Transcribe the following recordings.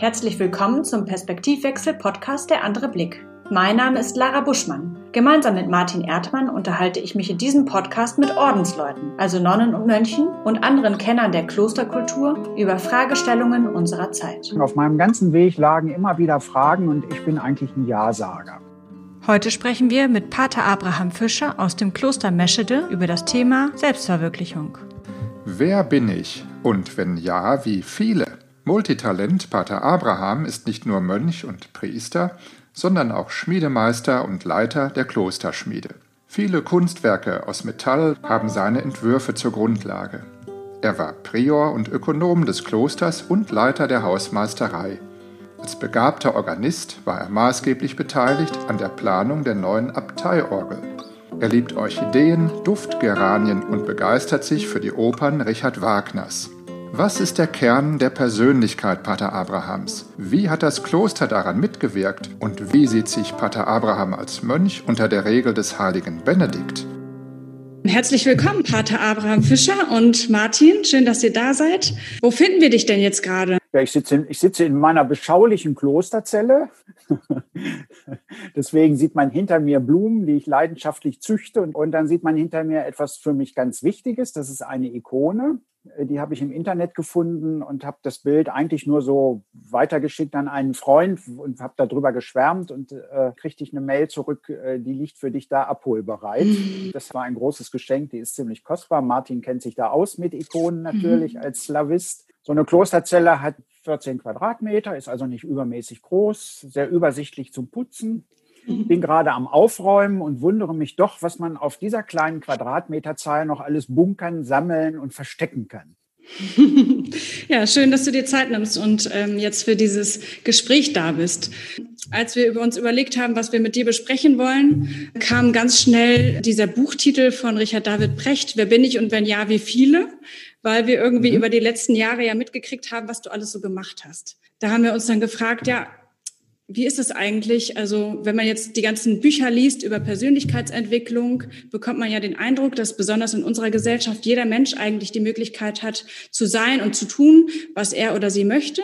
Herzlich willkommen zum Perspektivwechsel-Podcast Der andere Blick. Mein Name ist Lara Buschmann. Gemeinsam mit Martin Erdmann unterhalte ich mich in diesem Podcast mit Ordensleuten, also Nonnen und Mönchen und anderen Kennern der Klosterkultur über Fragestellungen unserer Zeit. Auf meinem ganzen Weg lagen immer wieder Fragen und ich bin eigentlich ein Ja-Sager. Heute sprechen wir mit Pater Abraham Fischer aus dem Kloster Meschede über das Thema Selbstverwirklichung. Wer bin ich? Und wenn ja, wie viele? Multitalent Pater Abraham ist nicht nur Mönch und Priester, sondern auch Schmiedemeister und Leiter der Klosterschmiede. Viele Kunstwerke aus Metall haben seine Entwürfe zur Grundlage. Er war Prior und Ökonom des Klosters und Leiter der Hausmeisterei. Als begabter Organist war er maßgeblich beteiligt an der Planung der neuen Abteiorgel. Er liebt Orchideen, Duftgeranien und begeistert sich für die Opern Richard Wagners. Was ist der Kern der Persönlichkeit Pater Abrahams? Wie hat das Kloster daran mitgewirkt? Und wie sieht sich Pater Abraham als Mönch unter der Regel des heiligen Benedikt? Herzlich willkommen, Pater Abraham Fischer und Martin. Schön, dass ihr da seid. Wo finden wir dich denn jetzt gerade? Ja, ich sitze, in, ich sitze in meiner beschaulichen Klosterzelle. Deswegen sieht man hinter mir Blumen, die ich leidenschaftlich züchte. Und, und dann sieht man hinter mir etwas für mich ganz Wichtiges. Das ist eine Ikone. Die habe ich im Internet gefunden und habe das Bild eigentlich nur so weitergeschickt an einen Freund und habe darüber geschwärmt und äh, kriegte ich eine Mail zurück, äh, die liegt für dich da abholbereit. Mhm. Das war ein großes Geschenk, die ist ziemlich kostbar. Martin kennt sich da aus mit Ikonen natürlich mhm. als Slavist. So eine Klosterzelle hat 14 Quadratmeter, ist also nicht übermäßig groß, sehr übersichtlich zum Putzen. Ich bin gerade am Aufräumen und wundere mich doch, was man auf dieser kleinen Quadratmeterzahl noch alles bunkern, sammeln und verstecken kann. Ja, schön, dass du dir Zeit nimmst und ähm, jetzt für dieses Gespräch da bist. Als wir über uns überlegt haben, was wir mit dir besprechen wollen, kam ganz schnell dieser Buchtitel von Richard David Precht, Wer bin ich und wenn ja, wie viele? Weil wir irgendwie mhm. über die letzten Jahre ja mitgekriegt haben, was du alles so gemacht hast. Da haben wir uns dann gefragt, ja, wie ist es eigentlich? Also, wenn man jetzt die ganzen Bücher liest über Persönlichkeitsentwicklung, bekommt man ja den Eindruck, dass besonders in unserer Gesellschaft jeder Mensch eigentlich die Möglichkeit hat, zu sein und zu tun, was er oder sie möchte.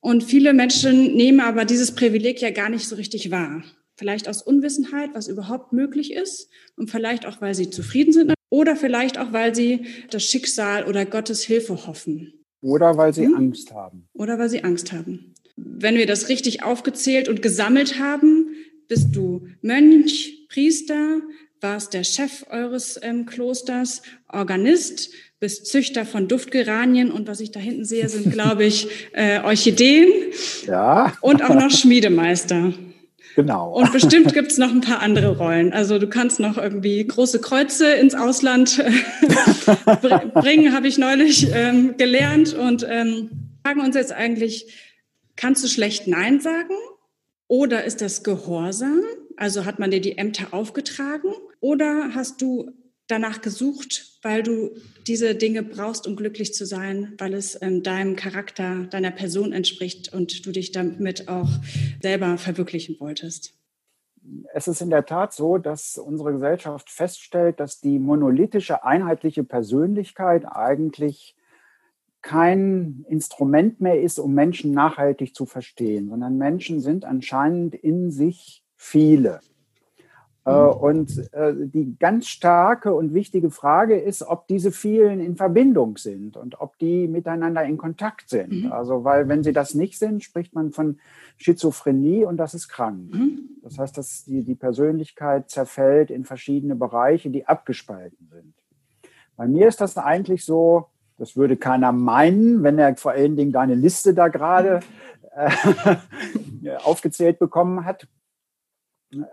Und viele Menschen nehmen aber dieses Privileg ja gar nicht so richtig wahr. Vielleicht aus Unwissenheit, was überhaupt möglich ist und vielleicht auch, weil sie zufrieden sind oder vielleicht auch, weil sie das Schicksal oder Gottes Hilfe hoffen. Oder weil sie hm? Angst haben. Oder weil sie Angst haben wenn wir das richtig aufgezählt und gesammelt haben, bist du Mönch, Priester, warst der Chef eures ähm, Klosters, Organist, bist Züchter von Duftgeranien und was ich da hinten sehe, sind, glaube ich, äh, Orchideen. Ja. Und auch noch Schmiedemeister. Genau. Und bestimmt gibt es noch ein paar andere Rollen. Also du kannst noch irgendwie große Kreuze ins Ausland äh, bringen, habe ich neulich ähm, gelernt. Und ähm, fragen uns jetzt eigentlich, Kannst du schlecht Nein sagen? Oder ist das Gehorsam? Also hat man dir die Ämter aufgetragen? Oder hast du danach gesucht, weil du diese Dinge brauchst, um glücklich zu sein, weil es ähm, deinem Charakter, deiner Person entspricht und du dich damit auch selber verwirklichen wolltest? Es ist in der Tat so, dass unsere Gesellschaft feststellt, dass die monolithische, einheitliche Persönlichkeit eigentlich kein Instrument mehr ist, um Menschen nachhaltig zu verstehen, sondern Menschen sind anscheinend in sich viele. Äh, mhm. Und äh, die ganz starke und wichtige Frage ist, ob diese vielen in Verbindung sind und ob die miteinander in Kontakt sind. Mhm. Also, weil wenn sie das nicht sind, spricht man von Schizophrenie und das ist krank. Mhm. Das heißt, dass die, die Persönlichkeit zerfällt in verschiedene Bereiche, die abgespalten sind. Bei mir ist das eigentlich so, das würde keiner meinen, wenn er vor allen Dingen deine Liste da gerade äh, aufgezählt bekommen hat.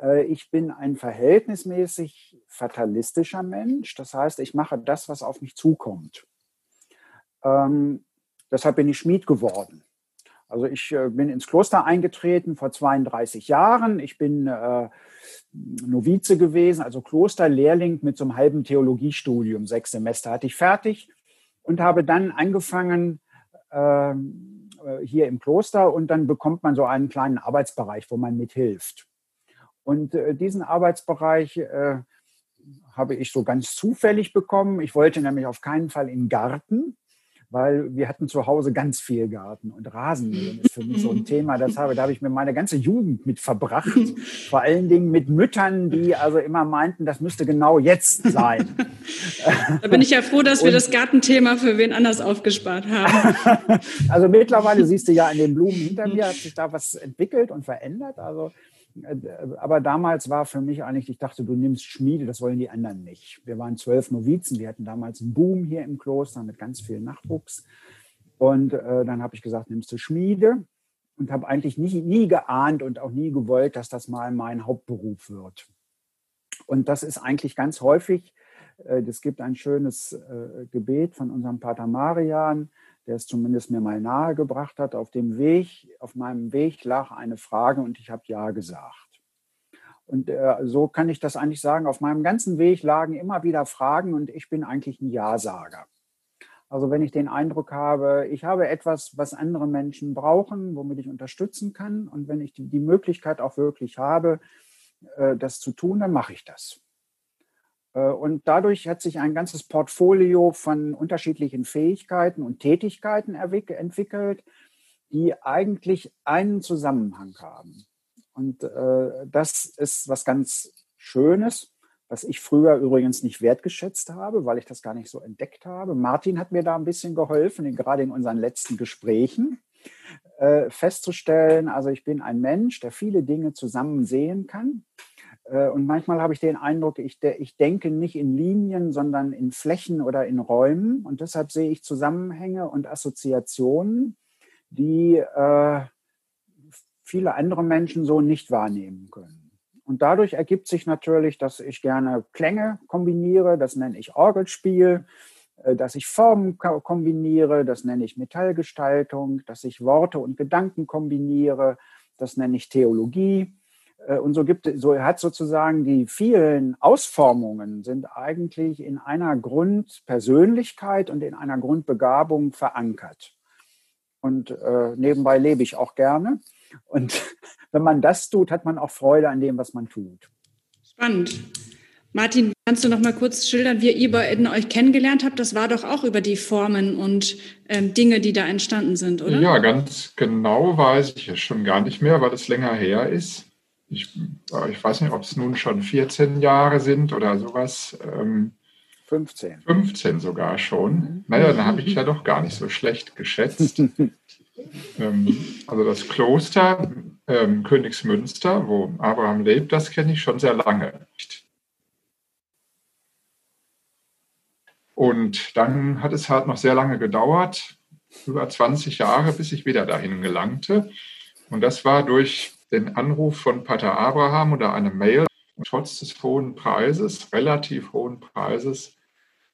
Äh, ich bin ein verhältnismäßig fatalistischer Mensch. Das heißt, ich mache das, was auf mich zukommt. Ähm, deshalb bin ich Schmied geworden. Also ich äh, bin ins Kloster eingetreten vor 32 Jahren. Ich bin äh, Novize gewesen, also Klosterlehrling mit so einem halben Theologiestudium. Sechs Semester hatte ich fertig und habe dann angefangen ähm, äh, hier im Kloster und dann bekommt man so einen kleinen Arbeitsbereich, wo man mithilft. Und äh, diesen Arbeitsbereich äh, habe ich so ganz zufällig bekommen. Ich wollte nämlich auf keinen Fall den Garten, weil wir hatten zu Hause ganz viel Garten und Rasenmähen ist für mich so ein Thema. Das habe, da habe ich mir meine ganze Jugend mit verbracht. Vor allen Dingen mit Müttern, die also immer meinten, das müsste genau jetzt sein. Da bin ich ja froh, dass wir und, das Gartenthema für wen anders aufgespart haben. Also mittlerweile siehst du ja an den Blumen hinter mir hat sich da was entwickelt und verändert. Also aber damals war für mich eigentlich, ich dachte, du nimmst Schmiede, das wollen die anderen nicht. Wir waren zwölf Novizen, wir hatten damals einen Boom hier im Kloster mit ganz viel Nachwuchs. Und äh, dann habe ich gesagt, nimmst du Schmiede und habe eigentlich nie, nie geahnt und auch nie gewollt, dass das mal mein Hauptberuf wird. Und das ist eigentlich ganz häufig, äh, es gibt ein schönes äh, Gebet von unserem Pater Marian, der es zumindest mir mal nahegebracht hat. Auf dem Weg, auf meinem Weg lag eine Frage und ich habe Ja gesagt. Und äh, so kann ich das eigentlich sagen. Auf meinem ganzen Weg lagen immer wieder Fragen und ich bin eigentlich ein Ja-Sager. Also wenn ich den Eindruck habe, ich habe etwas, was andere Menschen brauchen, womit ich unterstützen kann und wenn ich die, die Möglichkeit auch wirklich habe, äh, das zu tun, dann mache ich das. Äh, und dadurch hat sich ein ganzes Portfolio von unterschiedlichen Fähigkeiten und Tätigkeiten entwickelt, die eigentlich einen Zusammenhang haben. Und äh, das ist was ganz Schönes, was ich früher übrigens nicht wertgeschätzt habe, weil ich das gar nicht so entdeckt habe. Martin hat mir da ein bisschen geholfen, gerade in unseren letzten Gesprächen äh, festzustellen, also ich bin ein Mensch, der viele Dinge zusammen sehen kann und manchmal habe ich den Eindruck, ich, ich denke nicht in Linien, sondern in Flächen oder in Räumen. Und deshalb sehe ich Zusammenhänge und Assoziationen, die äh, viele andere Menschen so nicht wahrnehmen können. Und dadurch ergibt sich natürlich, dass ich gerne Klänge kombiniere, das nenne ich Orgelspiel, äh, dass ich Formen kombiniere, das nenne ich Metallgestaltung, dass ich Worte und Gedanken kombiniere, das nenne ich Theologie. Äh, und so gibt so hat sozusagen die vielen Ausformungen sind eigentlich in einer Grundpersönlichkeit und in einer Grundbegabung verankert. Und äh, nebenbei lebe ich auch gerne. Und wenn man das tut, hat man auch Freude an dem, was man tut. Spannend. Martin, kannst du noch mal kurz schildern, wie ihr beiden euch kennengelernt habt? Das war doch auch über die Formen und ähm, Dinge, die da entstanden sind, oder? Ja, ganz genau weiß ich es schon gar nicht mehr, weil es länger her ist ich, äh, ich weiß nicht, ob es nun schon 14 Jahre sind oder sowas. 15. Ähm, 15 sogar schon. Mhm. Naja, dann habe ich ja doch gar nicht so schlecht geschätzt. Ähm, also das Kloster ähm, Königsmünster, wo Abraham lebt, das kenne ich schon sehr lange. Und dann hat es halt noch sehr lange gedauert, über 20 Jahre, bis ich wieder dahin gelangte. Und das war durch den Anruf von Pater Abraham oder eine Mail. Trotz des hohen Preises, relativ hohen Preises,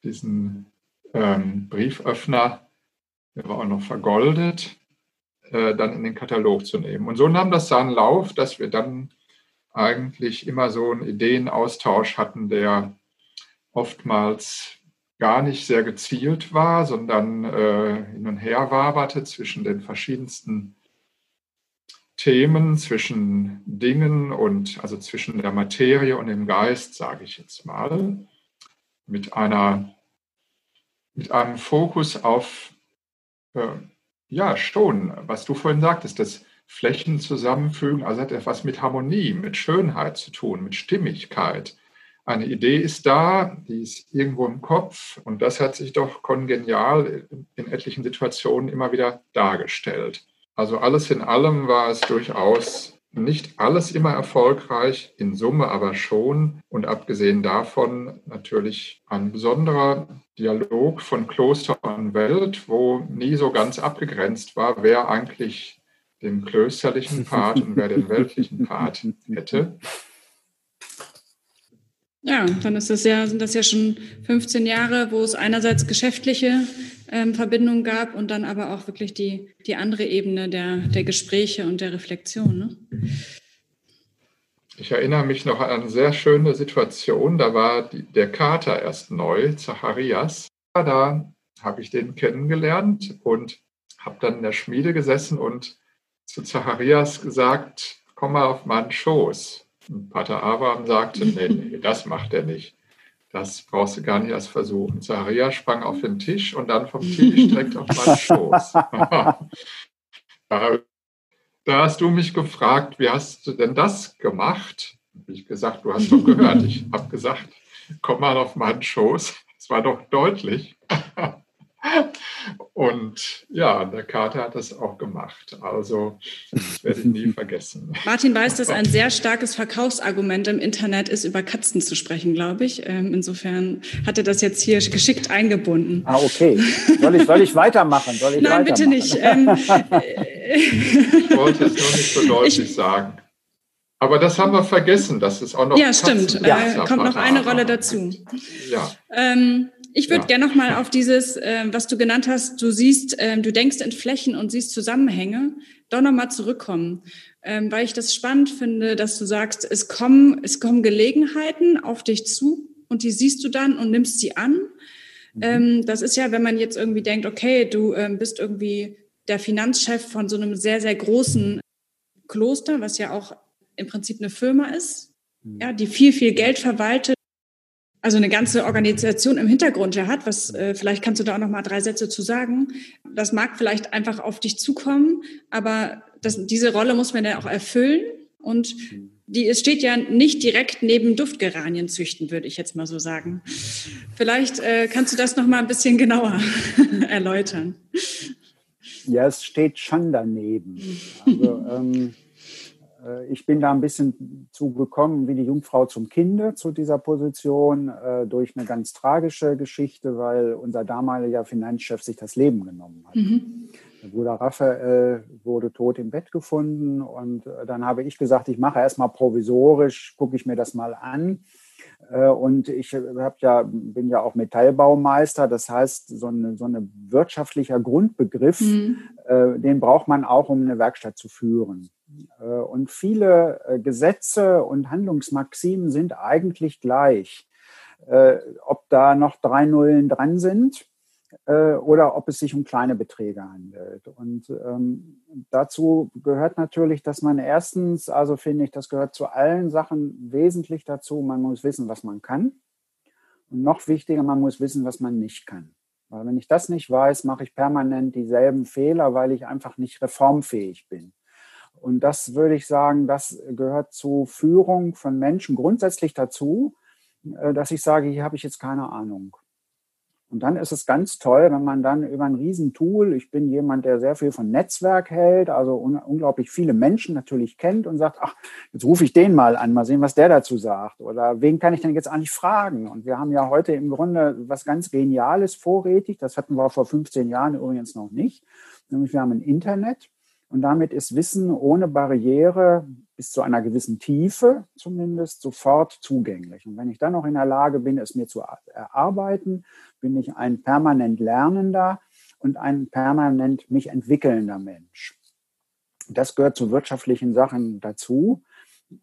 diesen ähm, Brieföffner, der war auch noch vergoldet, äh, dann in den Katalog zu nehmen. Und so nahm das seinen Lauf, dass wir dann eigentlich immer so einen Ideenaustausch hatten, der oftmals gar nicht sehr gezielt war, sondern äh, hin und her waberte zwischen den verschiedensten Themen, zwischen Dingen und also zwischen der Materie und dem Geist, sage ich jetzt mal, mit einer mit einem Fokus auf äh, ja schon, was du vorhin sagtest, das Flächen zusammenfügen, also hat etwas mit Harmonie, mit Schönheit zu tun, mit Stimmigkeit. Eine Idee ist da, die ist irgendwo im Kopf und das hat sich doch kongenial in etlichen Situationen immer wieder dargestellt. Also alles in allem war es durchaus nicht alles immer erfolgreich, in Summe aber schon. Und abgesehen davon natürlich ein besonderer Dialog von Kloster und Welt, wo nie so ganz abgegrenzt war, wer eigentlich den klösterlichen Part und wer den weltlichen Part hätte. Ja, dann ist das ja, sind das ja schon 15 Jahre, wo es einerseits geschäftliche ähm, Verbindungen gab und dann aber auch wirklich die, die andere Ebene der, der Gespräche und der Reflexion. Ne? Ich erinnere mich noch an eine sehr schöne Situation. Da war die, der Kater erst neu, Zacharias. Da habe ich den kennengelernt und habe dann in der Schmiede gesessen und zu Zacharias gesagt, komm mal auf meinen Schoß. Pater Abraham sagte, nee, nee, das macht er nicht. Das brauchst du gar nicht erst versuchen. Zacharia sprang auf den Tisch und dann vom Tisch direkt auf meinen Schoß. da, hast du mich gefragt, wie hast du denn das gemacht? Wie ich gesagt, du hast doch gehört. Ich habe gesagt, komm mal auf meinen Schoß. Es war doch deutlich. Und ja, der Kater hat das auch gemacht. Also, das werde ich nie vergessen. Martin weiß, dass ein sehr starkes Verkaufsargument im Internet ist, über Katzen zu sprechen, glaube ich. Ähm, insofern hat er das jetzt hier geschickt eingebunden. Ah, okay. Soll ich, soll ich weitermachen? Soll ich Nein, weitermachen? bitte nicht. Ähm, ich wollte es nur nicht so deutlich ich, sagen. Aber das haben wir vergessen, dass es auch noch. Ja, stimmt. Ja. Äh, kommt noch eine Rolle dazu. Ja. Ähm, ich würde ja. gerne noch mal auf dieses, äh, was du genannt hast, du siehst, äh, du denkst in Flächen und siehst Zusammenhänge, doch noch mal zurückkommen, ähm, weil ich das spannend finde, dass du sagst, es kommen, es kommen Gelegenheiten auf dich zu und die siehst du dann und nimmst sie an. Mhm. Ähm, das ist ja, wenn man jetzt irgendwie denkt, okay, du ähm, bist irgendwie der Finanzchef von so einem sehr, sehr großen Kloster, was ja auch im Prinzip eine Firma ist, mhm. ja, die viel, viel Geld verwaltet also eine ganze Organisation im Hintergrund ja hat, was äh, vielleicht kannst du da auch noch mal drei Sätze zu sagen. Das mag vielleicht einfach auf dich zukommen, aber das, diese Rolle muss man ja auch erfüllen und die es steht ja nicht direkt neben Duftgeranien züchten, würde ich jetzt mal so sagen. Vielleicht äh, kannst du das noch mal ein bisschen genauer erläutern. Ja, es steht schon daneben. Also, ähm, äh, ich bin da ein bisschen zugekommen wie die Jungfrau zum Kinde zu dieser Position äh, durch eine ganz tragische Geschichte, weil unser damaliger Finanzchef sich das Leben genommen hat. Mhm. Der Bruder Raphael wurde tot im Bett gefunden und äh, dann habe ich gesagt, ich mache erstmal provisorisch, gucke ich mir das mal an. Und ich hab ja, bin ja auch Metallbaumeister, das heißt, so ein so eine wirtschaftlicher Grundbegriff, mhm. den braucht man auch, um eine Werkstatt zu führen. Äh, und viele äh, Gesetze und Handlungsmaximen sind eigentlich gleich. Äh, ob da noch drei Nullen dran sind oder ob es sich um kleine Beträge handelt. Und ähm, dazu gehört natürlich, dass man erstens, also finde ich, das gehört zu allen Sachen wesentlich dazu, man muss wissen, was man kann. Und noch wichtiger, man muss wissen, was man nicht kann. Weil wenn ich das nicht weiß, mache ich permanent dieselben Fehler, weil ich einfach nicht reformfähig bin. Und das würde ich sagen, das gehört zu Führung von Menschen grundsätzlich dazu, äh, dass ich sage, hier habe ich jetzt keine Ahnung. Und dann ist es ganz toll, wenn man dann über ein Riesentool, ich bin jemand, der sehr viel von Netzwerk hält, also un unglaublich viele Menschen natürlich kennt und sagt, ach, jetzt rufe ich den mal an, mal sehen, was der dazu sagt. Oder wen kann ich denn jetzt eigentlich fragen? Und wir haben ja heute im Grunde was ganz Geniales vorrätig. Das hatten wir vor 15 Jahren übrigens noch nicht. Nämlich wir haben ein Internet und damit ist Wissen ohne Barriere bis zu einer gewissen Tiefe zumindest sofort zugänglich. Und wenn ich dann noch in der Lage bin, es mir zu erarbeiten, bin ich ein permanent lernender und ein permanent mich entwickelnder Mensch. Das gehört zu wirtschaftlichen Sachen dazu.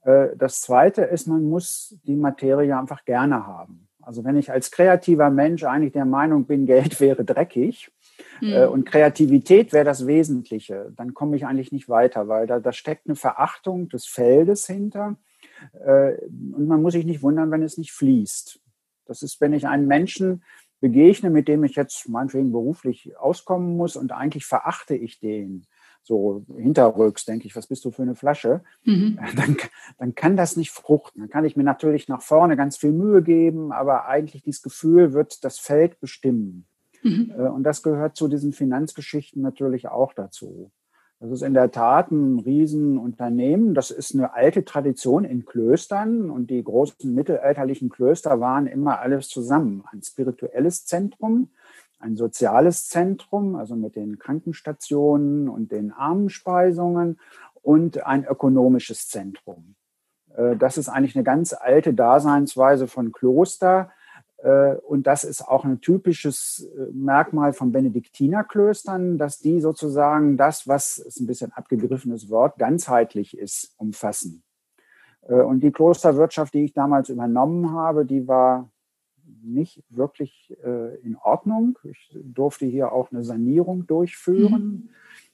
Äh, das Zweite ist, man muss die Materie einfach gerne haben. Also wenn ich als kreativer Mensch eigentlich der Meinung bin, Geld wäre dreckig, mhm. und Kreativität wäre das Wesentliche. Dann komme ich eigentlich nicht weiter, weil da, da steckt eine Verachtung des Feldes hinter. Äh, und man muss sich nicht wundern, wenn es nicht fließt. Das ist, wenn ich einen Menschen begegne, mit dem ich jetzt meinetwegen beruflich auskommen muss und eigentlich verachte ich den, so hinterrücks, denke ich, was bist du für eine Flasche, mhm. dann, dann kann das nicht fruchten. Dann kann ich mir natürlich nach vorne ganz viel Mühe geben, aber eigentlich dieses Gefühl wird das Feld bestimmen. Mhm. Äh, und das gehört zu diesen Finanzgeschichten natürlich auch dazu. Das ist in der Tat ein Riesenunternehmen. Das ist eine alte Tradition in Klöstern und die großen mittelalterlichen Klöster waren immer alles zusammen. Ein spirituelles Zentrum, ein soziales Zentrum, also mit den Krankenstationen und den Armenspeisungen und ein ökonomisches Zentrum. Äh, das ist eigentlich eine ganz alte Daseinsweise von Kloster und das ist auch ein typisches äh, Merkmal von Benediktinerklöstern, dass die sozusagen das, was ist ein bisschen abgegriffenes Wort, ganzheitlich ist, umfassen. Äh, und die Klosterwirtschaft, die ich damals übernommen habe, die war nicht wirklich in Ordnung. Ich durfte hier auch eine Sanierung durchführen.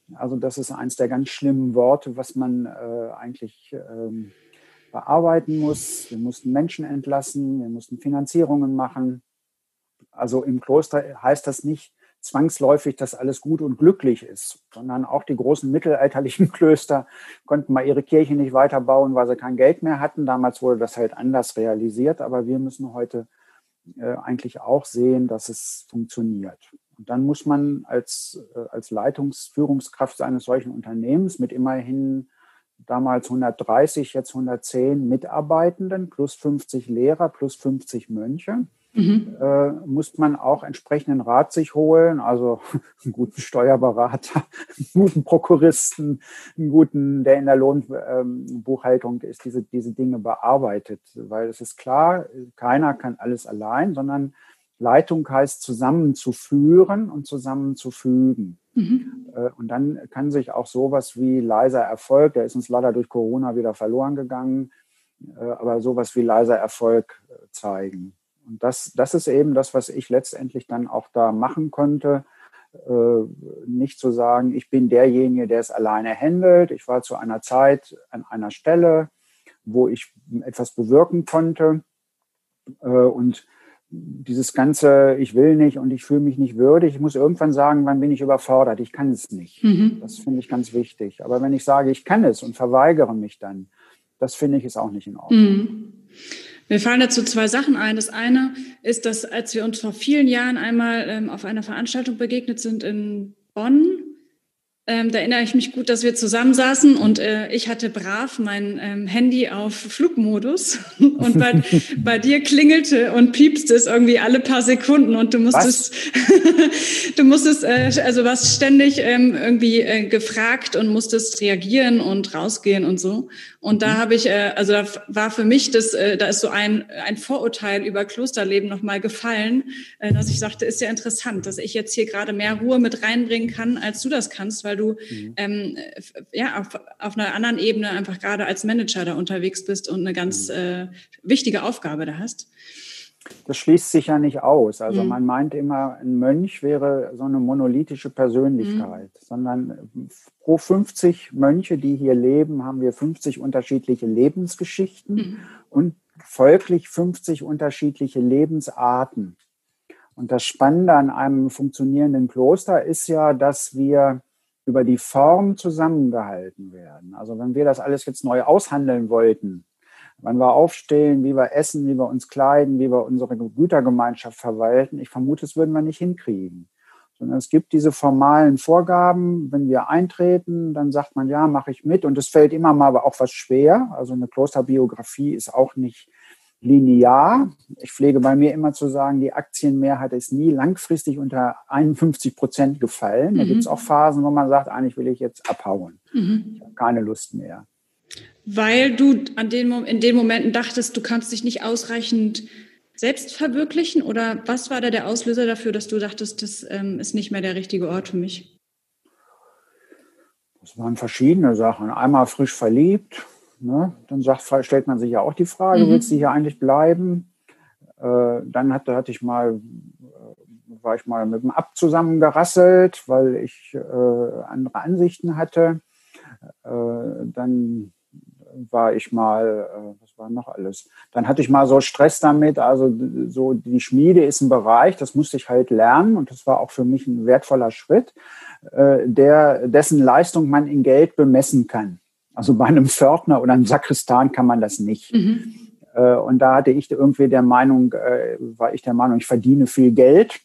Mhm. Also das ist eins der ganz schlimmen Worte, was man eigentlich ähm, bearbeiten muss. Wir mussten Menschen entlassen, wir mussten Finanzierungen machen. Also im Kloster heißt das nicht zwangsläufig, dass alles gut und glücklich ist, sondern auch die großen mittelalterlichen Klöster konnten mal ihre Kirche nicht weiterbauen, weil sie kein Geld mehr hatten. Damals wurde das halt anders realisiert, aber wir müssen heute äh, eigentlich auch sehen, dass es funktioniert. Und dann muss man als, äh, als Leitungsführungskraft eines solchen Unternehmens mit immerhin damals 130, jetzt 110 Mitarbeitenden plus 50 Lehrer plus 50 Mönche. Mhm. Äh, muss man auch entsprechenden Rat sich holen, also einen guten Steuerberater, einen guten Prokuristen, einen guten, der in der Lohnbuchhaltung ähm, ist, diese, diese Dinge bearbeitet. Weil es ist klar, keiner kann alles allein, sondern Leitung heißt zusammenzuführen und zusammenzufügen. Mhm. Äh, und dann kann sich auch sowas wie leiser Erfolg, der ist uns leider durch Corona wieder verloren gegangen, äh, aber sowas wie leiser Erfolg äh, zeigen. Und das, das ist eben das, was ich letztendlich dann auch da machen konnte. Nicht zu sagen, ich bin derjenige, der es alleine handelt. Ich war zu einer Zeit an einer Stelle, wo ich etwas bewirken konnte. Und dieses ganze, ich will nicht und ich fühle mich nicht würdig, ich muss irgendwann sagen, wann bin ich überfordert, ich kann es nicht. Mhm. Das finde ich ganz wichtig. Aber wenn ich sage, ich kann es und verweigere mich dann, das finde ich ist auch nicht in Ordnung. Mhm. Mir fallen dazu zwei Sachen ein. Das eine ist, dass als wir uns vor vielen Jahren einmal ähm, auf einer Veranstaltung begegnet sind in Bonn, ähm, da erinnere ich mich gut, dass wir zusammensaßen und äh, ich hatte brav mein ähm, Handy auf Flugmodus und bei, bei dir klingelte und piepste es irgendwie alle paar Sekunden und du musstest, du musstest, äh, also warst ständig ähm, irgendwie äh, gefragt und musstest reagieren und rausgehen und so. Und da mhm. habe ich, äh, also da war für mich das, äh, da ist so ein, ein Vorurteil über Klosterleben nochmal gefallen, äh, dass ich sagte, ist ja interessant, dass ich jetzt hier gerade mehr Ruhe mit reinbringen kann, als du das kannst, weil du mhm. ähm, ja auf, auf einer anderen Ebene einfach gerade als Manager da unterwegs bist und eine ganz mhm. äh, wichtige Aufgabe da hast. Das schließt sich ja nicht aus. Also mhm. man meint immer, ein Mönch wäre so eine monolithische Persönlichkeit, mhm. sondern pro 50 Mönche, die hier leben, haben wir 50 unterschiedliche Lebensgeschichten mhm. und folglich 50 unterschiedliche Lebensarten. Und das Spannende an einem funktionierenden Kloster ist ja, dass wir über die Form zusammengehalten werden. Also wenn wir das alles jetzt neu aushandeln wollten, wann wir aufstehen, wie wir essen, wie wir uns kleiden, wie wir unsere Gütergemeinschaft verwalten. Ich vermute, das würden wir nicht hinkriegen. Sondern es gibt diese formalen Vorgaben. Wenn wir eintreten, dann sagt man, ja, mache ich mit. Und es fällt immer mal aber auch was schwer. Also eine Klosterbiografie ist auch nicht linear. Ich pflege bei mir immer zu sagen, die Aktienmehrheit ist nie langfristig unter 51 Prozent gefallen. Da mhm. gibt es auch Phasen, wo man sagt, eigentlich will ich jetzt abhauen. Mhm. Ich habe keine Lust mehr. Weil du an den, in den Momenten dachtest, du kannst dich nicht ausreichend selbst verwirklichen? Oder was war da der Auslöser dafür, dass du dachtest, das ähm, ist nicht mehr der richtige Ort für mich? Das waren verschiedene Sachen. Einmal frisch verliebt. Ne? Dann sagt, stellt man sich ja auch die Frage, mhm. willst du hier eigentlich bleiben? Äh, dann hatte, hatte ich mal, äh, war ich mal mit dem Ab zusammengerasselt, weil ich äh, andere Ansichten hatte. Äh, dann war ich mal, äh, was war noch alles? Dann hatte ich mal so Stress damit, also so die Schmiede ist ein Bereich, das musste ich halt lernen und das war auch für mich ein wertvoller Schritt, äh, der, dessen Leistung man in Geld bemessen kann. Also bei einem Pförtner oder einem Sakristan kann man das nicht. Mhm. Äh, und da hatte ich irgendwie der Meinung, war ich der Meinung, ich verdiene viel Geld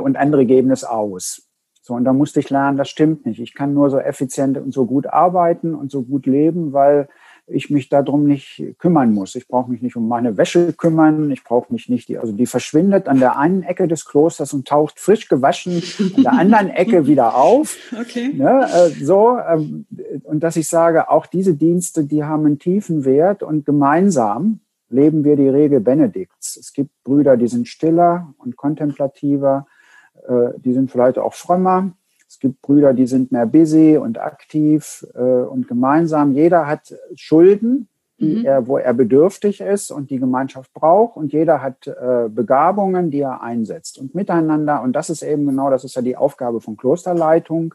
und andere geben es aus. So, und da musste ich lernen, das stimmt nicht. Ich kann nur so effizient und so gut arbeiten und so gut leben, weil ich mich darum nicht kümmern muss. Ich brauche mich nicht um meine Wäsche kümmern. Ich brauche mich nicht, die, also die verschwindet an der einen Ecke des Klosters und taucht frisch gewaschen an der anderen Ecke wieder auf. Okay. Ne, äh, so, ähm, und dass ich sage, auch diese Dienste, die haben einen tiefen Wert und gemeinsam leben wir die Regel Benedikts. Es gibt Brüder, die sind stiller und kontemplativer, äh, die sind vielleicht auch frömmer. Es gibt Brüder, die sind mehr busy und aktiv äh, und gemeinsam. Jeder hat Schulden, mhm. er, wo er bedürftig ist und die Gemeinschaft braucht. Und jeder hat äh, Begabungen, die er einsetzt. Und miteinander, und das ist eben genau, das ist ja die Aufgabe von Klosterleitung.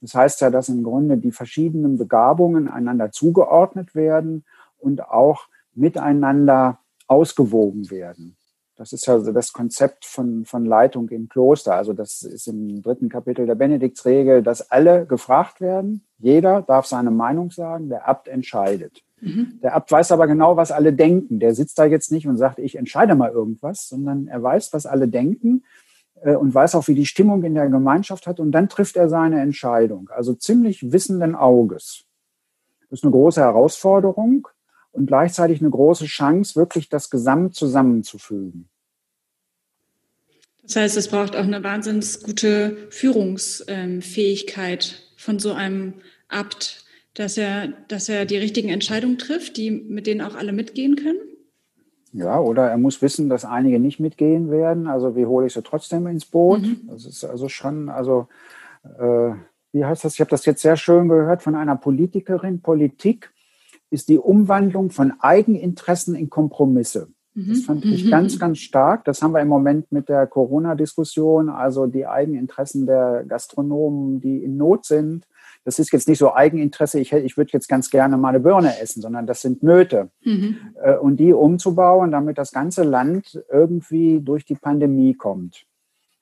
Das heißt ja, dass im Grunde die verschiedenen Begabungen einander zugeordnet werden und auch miteinander ausgewogen werden. Das ist ja das Konzept von, von Leitung im Kloster. Also das ist im dritten Kapitel der Benediktsregel, dass alle gefragt werden. Jeder darf seine Meinung sagen. Der Abt entscheidet. Mhm. Der Abt weiß aber genau, was alle denken. Der sitzt da jetzt nicht und sagt, ich entscheide mal irgendwas, sondern er weiß, was alle denken äh, und weiß auch, wie die Stimmung in der Gemeinschaft hat. Und dann trifft er seine Entscheidung. Also ziemlich wissenden Auges. Das ist eine große Herausforderung und gleichzeitig eine große Chance, wirklich das Gesamt zusammenzufügen. Das heißt, es braucht auch eine wahnsinnig gute Führungsfähigkeit von so einem Abt, dass er, dass er die richtigen Entscheidungen trifft, die, mit denen auch alle mitgehen können? Ja, oder er muss wissen, dass einige nicht mitgehen werden. Also wie hole ich sie trotzdem ins Boot? Mhm. Das ist also schon, also äh, wie heißt das? Ich habe das jetzt sehr schön gehört von einer Politikerin. Politik ist die Umwandlung von Eigeninteressen in Kompromisse. Das mhm. fand ich mhm. ganz, ganz stark. Das haben wir im Moment mit der Corona-Diskussion, also die Eigeninteressen der Gastronomen, die in Not sind. Das ist jetzt nicht so Eigeninteresse, ich, ich würde jetzt ganz gerne mal eine Birne essen, sondern das sind Nöte. Mhm. Äh, und die umzubauen, damit das ganze Land irgendwie durch die Pandemie kommt.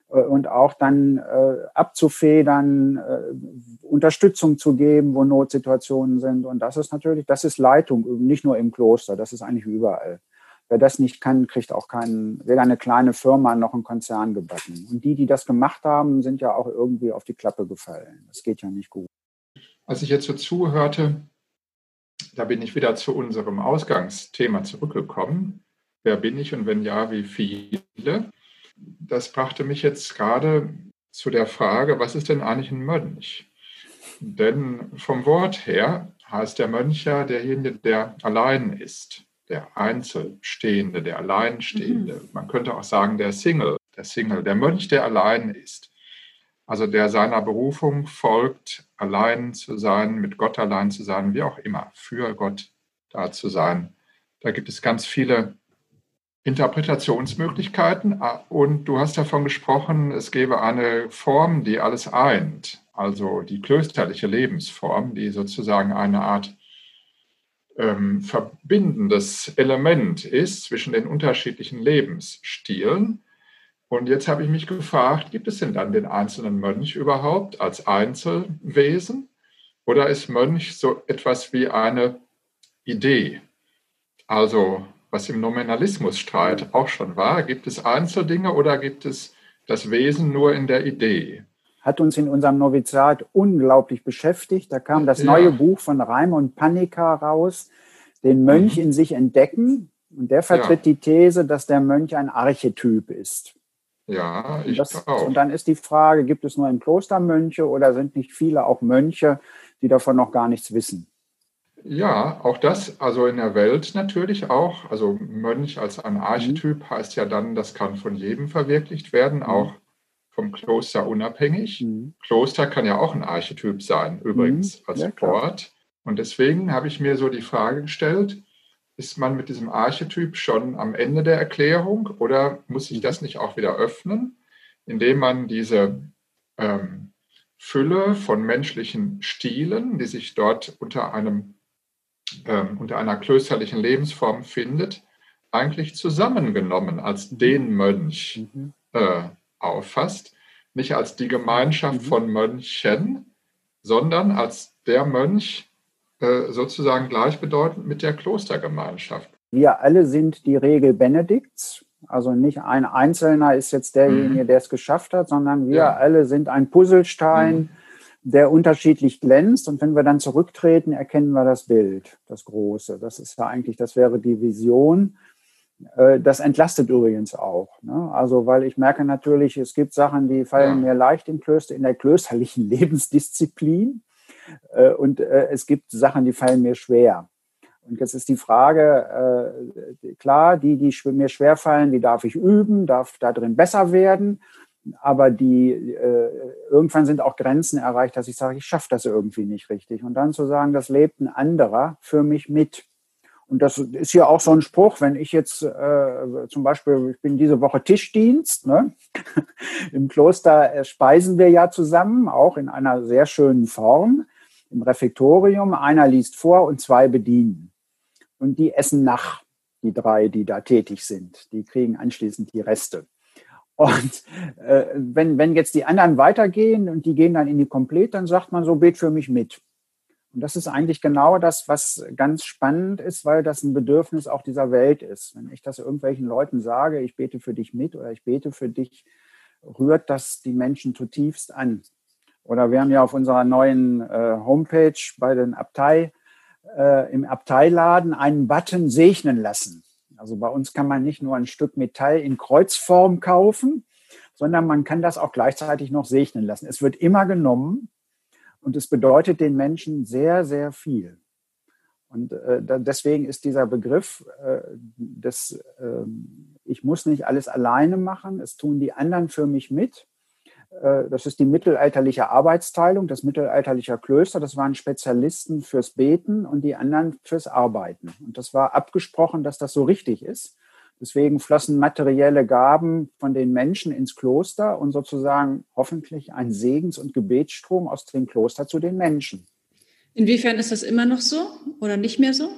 Äh, und auch dann äh, abzufedern, äh, Unterstützung zu geben, wo Notsituationen sind. Und das ist natürlich, das ist Leitung, nicht nur im Kloster, das ist eigentlich überall. Wer das nicht kann, kriegt auch keinen, weder eine kleine Firma noch einen Konzern gebacken. Und die, die das gemacht haben, sind ja auch irgendwie auf die Klappe gefallen. Das geht ja nicht gut. Als ich jetzt so zuhörte, da bin ich wieder zu unserem Ausgangsthema zurückgekommen. Wer bin ich und wenn ja, wie viele? das brachte mich jetzt gerade zu der Frage, was ist denn eigentlich ein Mönch? Denn vom Wort her heißt der Mönch ja derjenige, der allein ist, der Einzelstehende, der Alleinstehende. Mhm. Man könnte auch sagen, der Single, der Single, der Mönch, der allein ist. Also der seiner Berufung folgt, allein zu sein, mit Gott allein zu sein, wie auch immer, für Gott da zu sein. Da gibt es ganz viele Interpretationsmöglichkeiten. Ah, und du hast davon gesprochen, es gäbe eine Form, die alles eint, also die klösterliche Lebensform, die sozusagen eine Art ähm, verbindendes Element ist zwischen den unterschiedlichen Lebensstilen. Und jetzt habe ich mich gefragt, gibt es denn dann den einzelnen Mönch überhaupt als Einzelwesen? Oder ist Mönch so etwas wie eine Idee? Also was im Nominalismusstreit auch schon war. Gibt es Einzeldinge oder gibt es das Wesen nur in der Idee? Hat uns in unserem Novizat unglaublich beschäftigt. Da kam das ja. neue Buch von Raimund Panika raus, den Mönch mhm. in sich entdecken. Und der vertritt ja. die These, dass der Mönch ein Archetyp ist. Ja, ich das, auch. Und dann ist die Frage, gibt es nur im Kloster Mönche oder sind nicht viele auch Mönche, die davon noch gar nichts wissen? Ja, auch das, also in der Welt natürlich auch. Also Mönch als ein Archetyp mhm. heißt ja dann, das kann von jedem verwirklicht werden, mhm. auch vom Kloster unabhängig. Mhm. Kloster kann ja auch ein Archetyp sein, übrigens, mhm. als ja, Ort. Und deswegen habe ich mir so die Frage gestellt, ist man mit diesem Archetyp schon am Ende der Erklärung oder muss sich das nicht auch wieder öffnen, indem man diese ähm, Fülle von menschlichen Stilen, die sich dort unter einem ähm, unter einer klösterlichen Lebensform findet, eigentlich zusammengenommen als mhm. den Mönch mhm. äh, auffasst. Nicht als die Gemeinschaft mhm. von Mönchen, sondern als der Mönch äh, sozusagen gleichbedeutend mit der Klostergemeinschaft. Wir alle sind die Regel Benedikts. Also nicht ein Einzelner ist jetzt derjenige, mhm. der es geschafft hat, sondern wir ja. alle sind ein Puzzlestein mhm der unterschiedlich glänzt. Und wenn wir dann zurücktreten, erkennen wir das Bild, das Große. Das ist ja eigentlich, das wäre die Vision. Äh, das entlastet übrigens auch. Ne? Also, weil ich merke natürlich, es gibt Sachen, die fallen mir leicht in Klöster, in der klösterlichen Lebensdisziplin. Äh, und äh, es gibt Sachen, die fallen mir schwer. Und jetzt ist die Frage, klar, die, die mir schwerfallen, die darf ich üben, darf da drin besser werden aber die irgendwann sind auch Grenzen erreicht, dass ich sage, ich schaffe das irgendwie nicht richtig. Und dann zu sagen, das lebt ein anderer für mich mit. Und das ist ja auch so ein Spruch, wenn ich jetzt äh, zum Beispiel, ich bin diese Woche Tischdienst, ne? im Kloster äh, speisen wir ja zusammen, auch in einer sehr schönen Form, im Refektorium. Einer liest vor und zwei bedienen. und die essen nach, die drei, die da tätig sind. Die kriegen anschließend die Reste. Und äh, wenn, wenn jetzt die anderen weitergehen und die gehen dann in die Komplett, dann sagt man so, bet für mich mit. Und das ist eigentlich genau das, was ganz spannend ist, weil das ein Bedürfnis auch dieser Welt ist. Wenn ich das irgendwelchen Leuten sage, ich bete für dich mit oder ich bete für dich, rührt das die Menschen zutiefst an. Oder wir haben ja auf unserer neuen äh, Homepage bei den Abtei, äh, im Abteiladen einen Button segnen lassen. Also bei uns kann man nicht nur ein Stück Metall in Kreuzform kaufen, sondern man kann das auch gleichzeitig noch segnen lassen. Es wird immer genommen und es bedeutet den Menschen sehr, sehr viel. Und äh, deswegen ist dieser Begriff äh, des, äh, ich muss nicht alles alleine machen, es tun die anderen für mich mit, äh, das ist die mittelalterliche Arbeitsteilung, das mittelalterliche Klöster. Das waren Spezialisten fürs Beten und die anderen fürs Arbeiten. Und das war abgesprochen, dass das so richtig ist. Deswegen flossen materielle Gaben von den Menschen ins Kloster und sozusagen hoffentlich ein Segens- und Gebetsstrom aus dem Kloster zu den Menschen. Inwiefern ist das immer noch so oder nicht mehr so?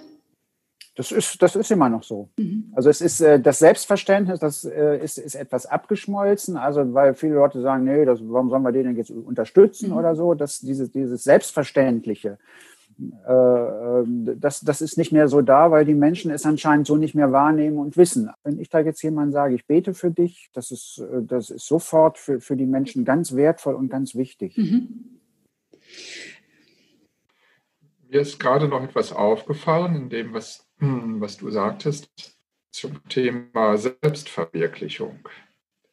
Das ist, das ist immer noch so. Mhm. Also es ist äh, das Selbstverständnis, das äh, ist, ist etwas abgeschmolzen. Also weil viele Leute sagen, nee, das, warum sollen wir den jetzt unterstützen mhm. oder so? Das, dieses, dieses Selbstverständliche, das, das ist nicht mehr so da, weil die Menschen es anscheinend so nicht mehr wahrnehmen und wissen. Wenn ich da jetzt jemand sage, ich bete für dich, das ist, äh, das ist sofort für, für die Menschen ganz wertvoll und ganz wichtig. Mhm. Mir ist gerade noch etwas aufgefallen in dem, was hm, was du sagtest zum Thema Selbstverwirklichung.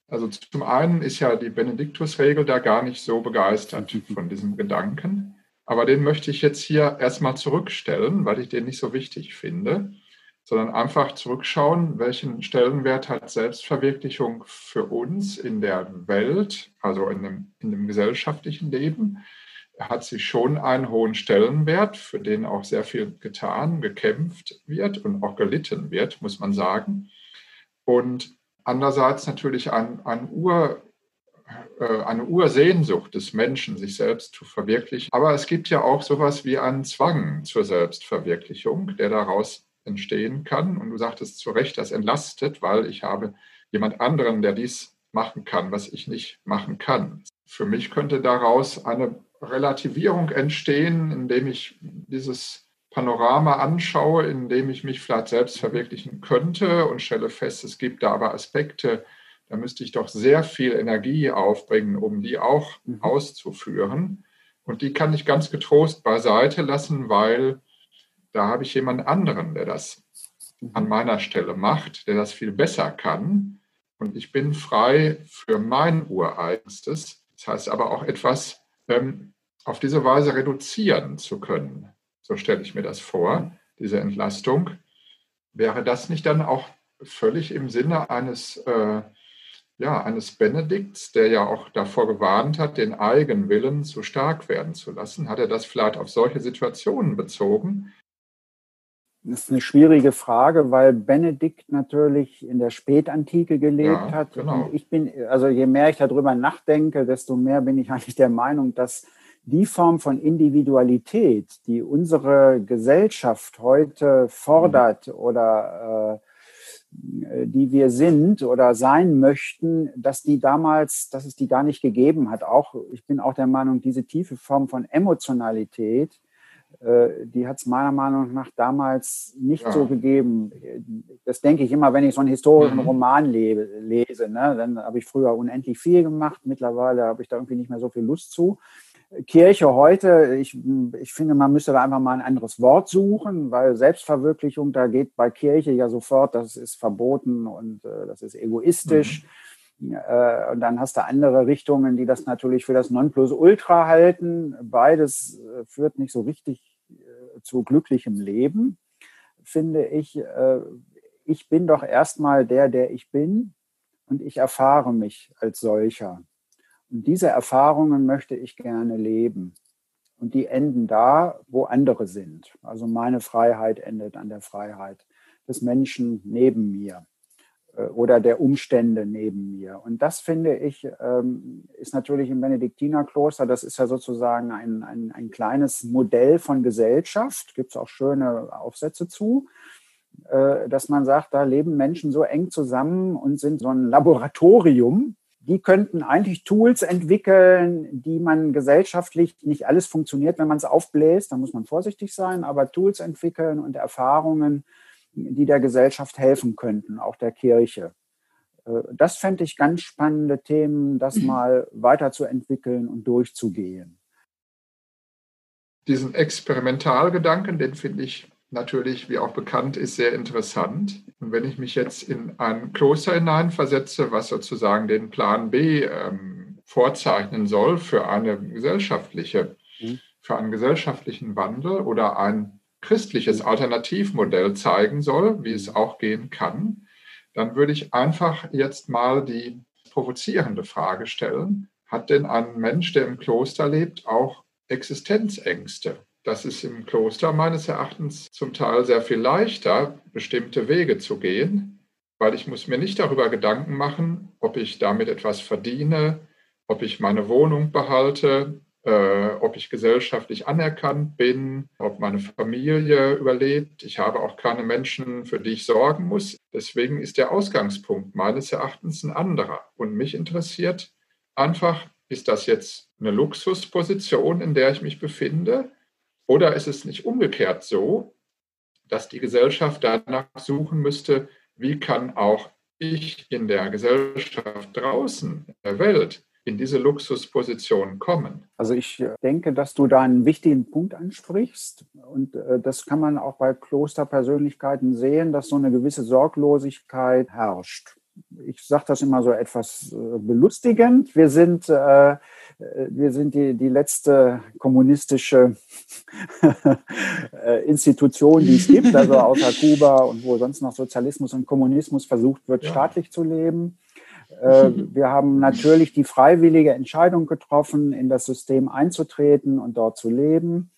Also zum einen ist ja die Benediktusregel da gar nicht so begeistert von diesem Gedanken, aber den möchte ich jetzt hier erstmal zurückstellen, weil ich den nicht so wichtig finde, sondern einfach zurückschauen, welchen Stellenwert hat Selbstverwirklichung für uns in der Welt, also in dem, in dem gesellschaftlichen Leben hat sie schon einen hohen Stellenwert, für den auch sehr viel getan, gekämpft wird und auch gelitten wird, muss man sagen. Und andererseits natürlich ein, ein Ur, eine Ursehnsucht des Menschen, sich selbst zu verwirklichen. Aber es gibt ja auch sowas wie einen Zwang zur Selbstverwirklichung, der daraus entstehen kann. Und du sagtest zu Recht, das entlastet, weil ich habe jemand anderen, der dies machen kann, was ich nicht machen kann. Für mich könnte daraus eine Relativierung entstehen, indem ich dieses Panorama anschaue, in dem ich mich vielleicht selbst verwirklichen könnte und stelle fest, es gibt da aber Aspekte, da müsste ich doch sehr viel Energie aufbringen, um die auch mhm. auszuführen. Und die kann ich ganz getrost beiseite lassen, weil da habe ich jemand anderen, der das mhm. an meiner Stelle macht, der das viel besser kann. Und ich bin frei für mein Ureigenstes. Das heißt aber auch etwas, ähm, auf diese Weise reduzieren zu können. So stelle ich mir das vor, diese Entlastung. Wäre das nicht dann auch völlig im Sinne eines, äh, ja, eines Benedikts, der ja auch davor gewarnt hat, den Eigenwillen zu stark werden zu lassen? Hat er das vielleicht auf solche Situationen bezogen? Das ist eine schwierige Frage, weil Benedikt natürlich in der Spätantike gelebt ja, hat. Genau. Und ich bin, also je mehr ich darüber nachdenke, desto mehr bin ich eigentlich der Meinung, dass die Form von Individualität, die unsere Gesellschaft heute fordert oder äh, die wir sind oder sein möchten, dass die damals, dass es die gar nicht gegeben hat. Auch ich bin auch der Meinung, diese tiefe Form von Emotionalität, äh, die hat es meiner Meinung nach damals nicht ja. so gegeben. Das denke ich immer, wenn ich so einen historischen mhm. Roman lese. Ne? Dann habe ich früher unendlich viel gemacht. Mittlerweile habe ich da irgendwie nicht mehr so viel Lust zu. Kirche heute, ich, ich finde, man müsste da einfach mal ein anderes Wort suchen, weil Selbstverwirklichung, da geht bei Kirche ja sofort, das ist verboten und äh, das ist egoistisch. Mhm. Äh, und dann hast du andere Richtungen, die das natürlich für das Nonplusultra halten. Beides äh, führt nicht so richtig äh, zu glücklichem Leben, finde ich. Äh, ich bin doch erstmal der, der ich bin und ich erfahre mich als solcher. Und diese Erfahrungen möchte ich gerne leben. Und die enden da, wo andere sind. Also meine Freiheit endet an der Freiheit des Menschen neben mir äh, oder der Umstände neben mir. Und das finde ich, ähm, ist natürlich im Benediktinerkloster, das ist ja sozusagen ein, ein, ein kleines Modell von Gesellschaft, gibt es auch schöne Aufsätze zu. äh, dass man sagt, da leben Menschen so eng zusammen und sind so ein Laboratorium. Die könnten eigentlich Tools entwickeln, die man gesellschaftlich nicht alles funktioniert, wenn man es aufbläst. Da muss man vorsichtig sein, aber Tools entwickeln und Erfahrungen, die der Gesellschaft helfen könnten, auch der Kirche. Äh, das fände ich ganz spannende Themen, das mhm. mal weiterzuentwickeln und durchzugehen. Diesen Experimentalgedanken, den finde ich natürlich, wie auch bekannt ist, sehr interessant. Und wenn ich mich jetzt in ein Kloster hineinversetze, was sozusagen den Plan B ähm, vorzeichnen soll für eine gesellschaftliche, mhm. für einen gesellschaftlichen Wandel oder ein christliches Alternativmodell zeigen soll, wie es auch gehen kann, dann würde ich einfach jetzt mal die provozierende Frage stellen, hat denn ein Mensch, der im Kloster lebt, auch Existenzängste? Das ist im Kloster meines Erachtens zum Teil sehr viel leichter, bestimmte Wege zu gehen, weil ich muss mir nicht darüber Gedanken machen, ob ich damit etwas verdiene, ob ich meine Wohnung behalte, äh, ob ich gesellschaftlich anerkannt bin, ob meine Familie überlebt. Ich habe auch keine Menschen, für die ich sorgen muss. Deswegen ist der Ausgangspunkt meines Erachtens ein anderer. Und mich interessiert einfach, ist das jetzt eine Luxusposition, in der ich mich befinde? Oder ist es nicht umgekehrt so, dass die Gesellschaft danach suchen müsste, wie kann auch ich in der Gesellschaft draußen, in der Welt, in diese Luxusposition kommen? Also ich äh, denke, dass du da einen wichtigen Punkt ansprichst. Und äh, das kann man auch bei Klosterpersönlichkeiten sehen, dass so eine gewisse Sorglosigkeit herrscht. Ich sage das immer so etwas äh, belustigend. Wir sind, äh, wir sind die, die letzte kommunistische Institution, die es gibt, also außer Kuba und wo sonst noch Sozialismus und Kommunismus versucht wird, ja. staatlich zu leben. Äh, wir haben natürlich die freiwillige Entscheidung getroffen, in das System einzutreten und dort zu leben.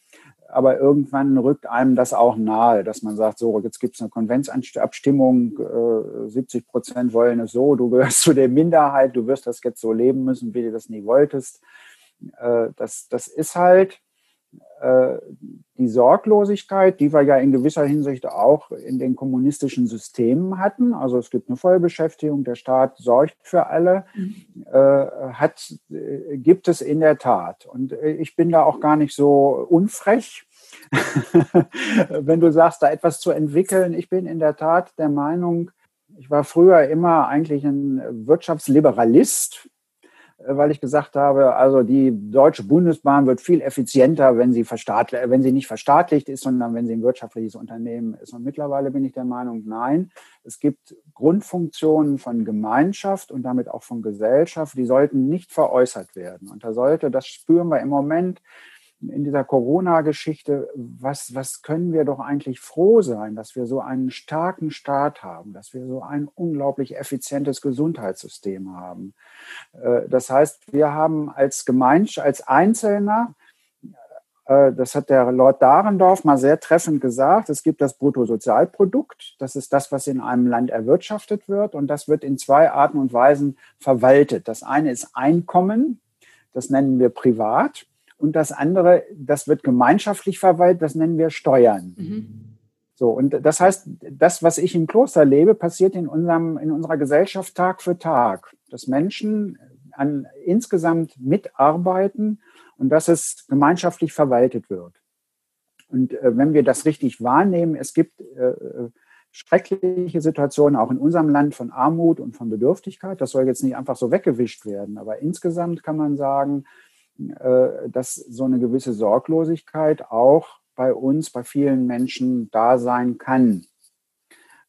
Aber irgendwann rückt einem das auch nahe, dass man sagt, so, jetzt gibt es eine Konventsabstimmung, 70 äh, Prozent wollen es so, du gehörst zu der Minderheit, du wirst das jetzt so leben müssen, wie du das nie wolltest. Äh, das, das ist halt äh, die Sorglosigkeit, die wir ja in gewisser Hinsicht auch in den kommunistischen Systemen hatten, also es gibt eine Vollbeschäftigung, der Staat sorgt für alle, mhm. äh, hat, äh, gibt es in der Tat. Und ich bin da auch gar nicht so unfrech, wenn du sagst, da etwas zu entwickeln. Ich bin in der Tat der Meinung, ich war früher immer eigentlich ein Wirtschaftsliberalist, äh, weil ich gesagt habe, also die Deutsche Bundesbahn wird viel effizienter, wenn sie, wenn sie nicht verstaatlicht ist, sondern wenn sie ein wirtschaftliches Unternehmen ist. Und mittlerweile bin ich der Meinung, nein, es gibt Grundfunktionen von Gemeinschaft und damit auch von Gesellschaft, die sollten nicht veräußert werden. Und da sollte, das spüren wir im Moment, in dieser Corona-Geschichte, was, was können wir doch eigentlich froh sein, dass wir so einen starken Staat haben, dass wir so ein unglaublich effizientes Gesundheitssystem haben. Äh, das heißt, wir haben als Gemeinschaft, als Einzelner, äh, das hat der Lord Dahrendorf mal sehr treffend gesagt, es gibt das Bruttosozialprodukt, das ist das, was in einem Land erwirtschaftet wird und das wird in zwei Arten und Weisen verwaltet. Das eine ist Einkommen, das nennen wir privat und das andere, das wird gemeinschaftlich verwaltet, das nennen wir Steuern. Mhm. So, und das heißt, das, was ich im Kloster lebe, passiert in, unserem, in unserer Gesellschaft Tag für Tag. Dass Menschen an, insgesamt mitarbeiten und dass es gemeinschaftlich verwaltet wird. Und äh, wenn wir das richtig wahrnehmen, es gibt äh, schreckliche Situationen auch in unserem Land von Armut und von Bedürftigkeit. Das soll jetzt nicht einfach so weggewischt werden. Aber insgesamt kann man sagen, dass so eine gewisse Sorglosigkeit auch bei uns, bei vielen Menschen da sein kann.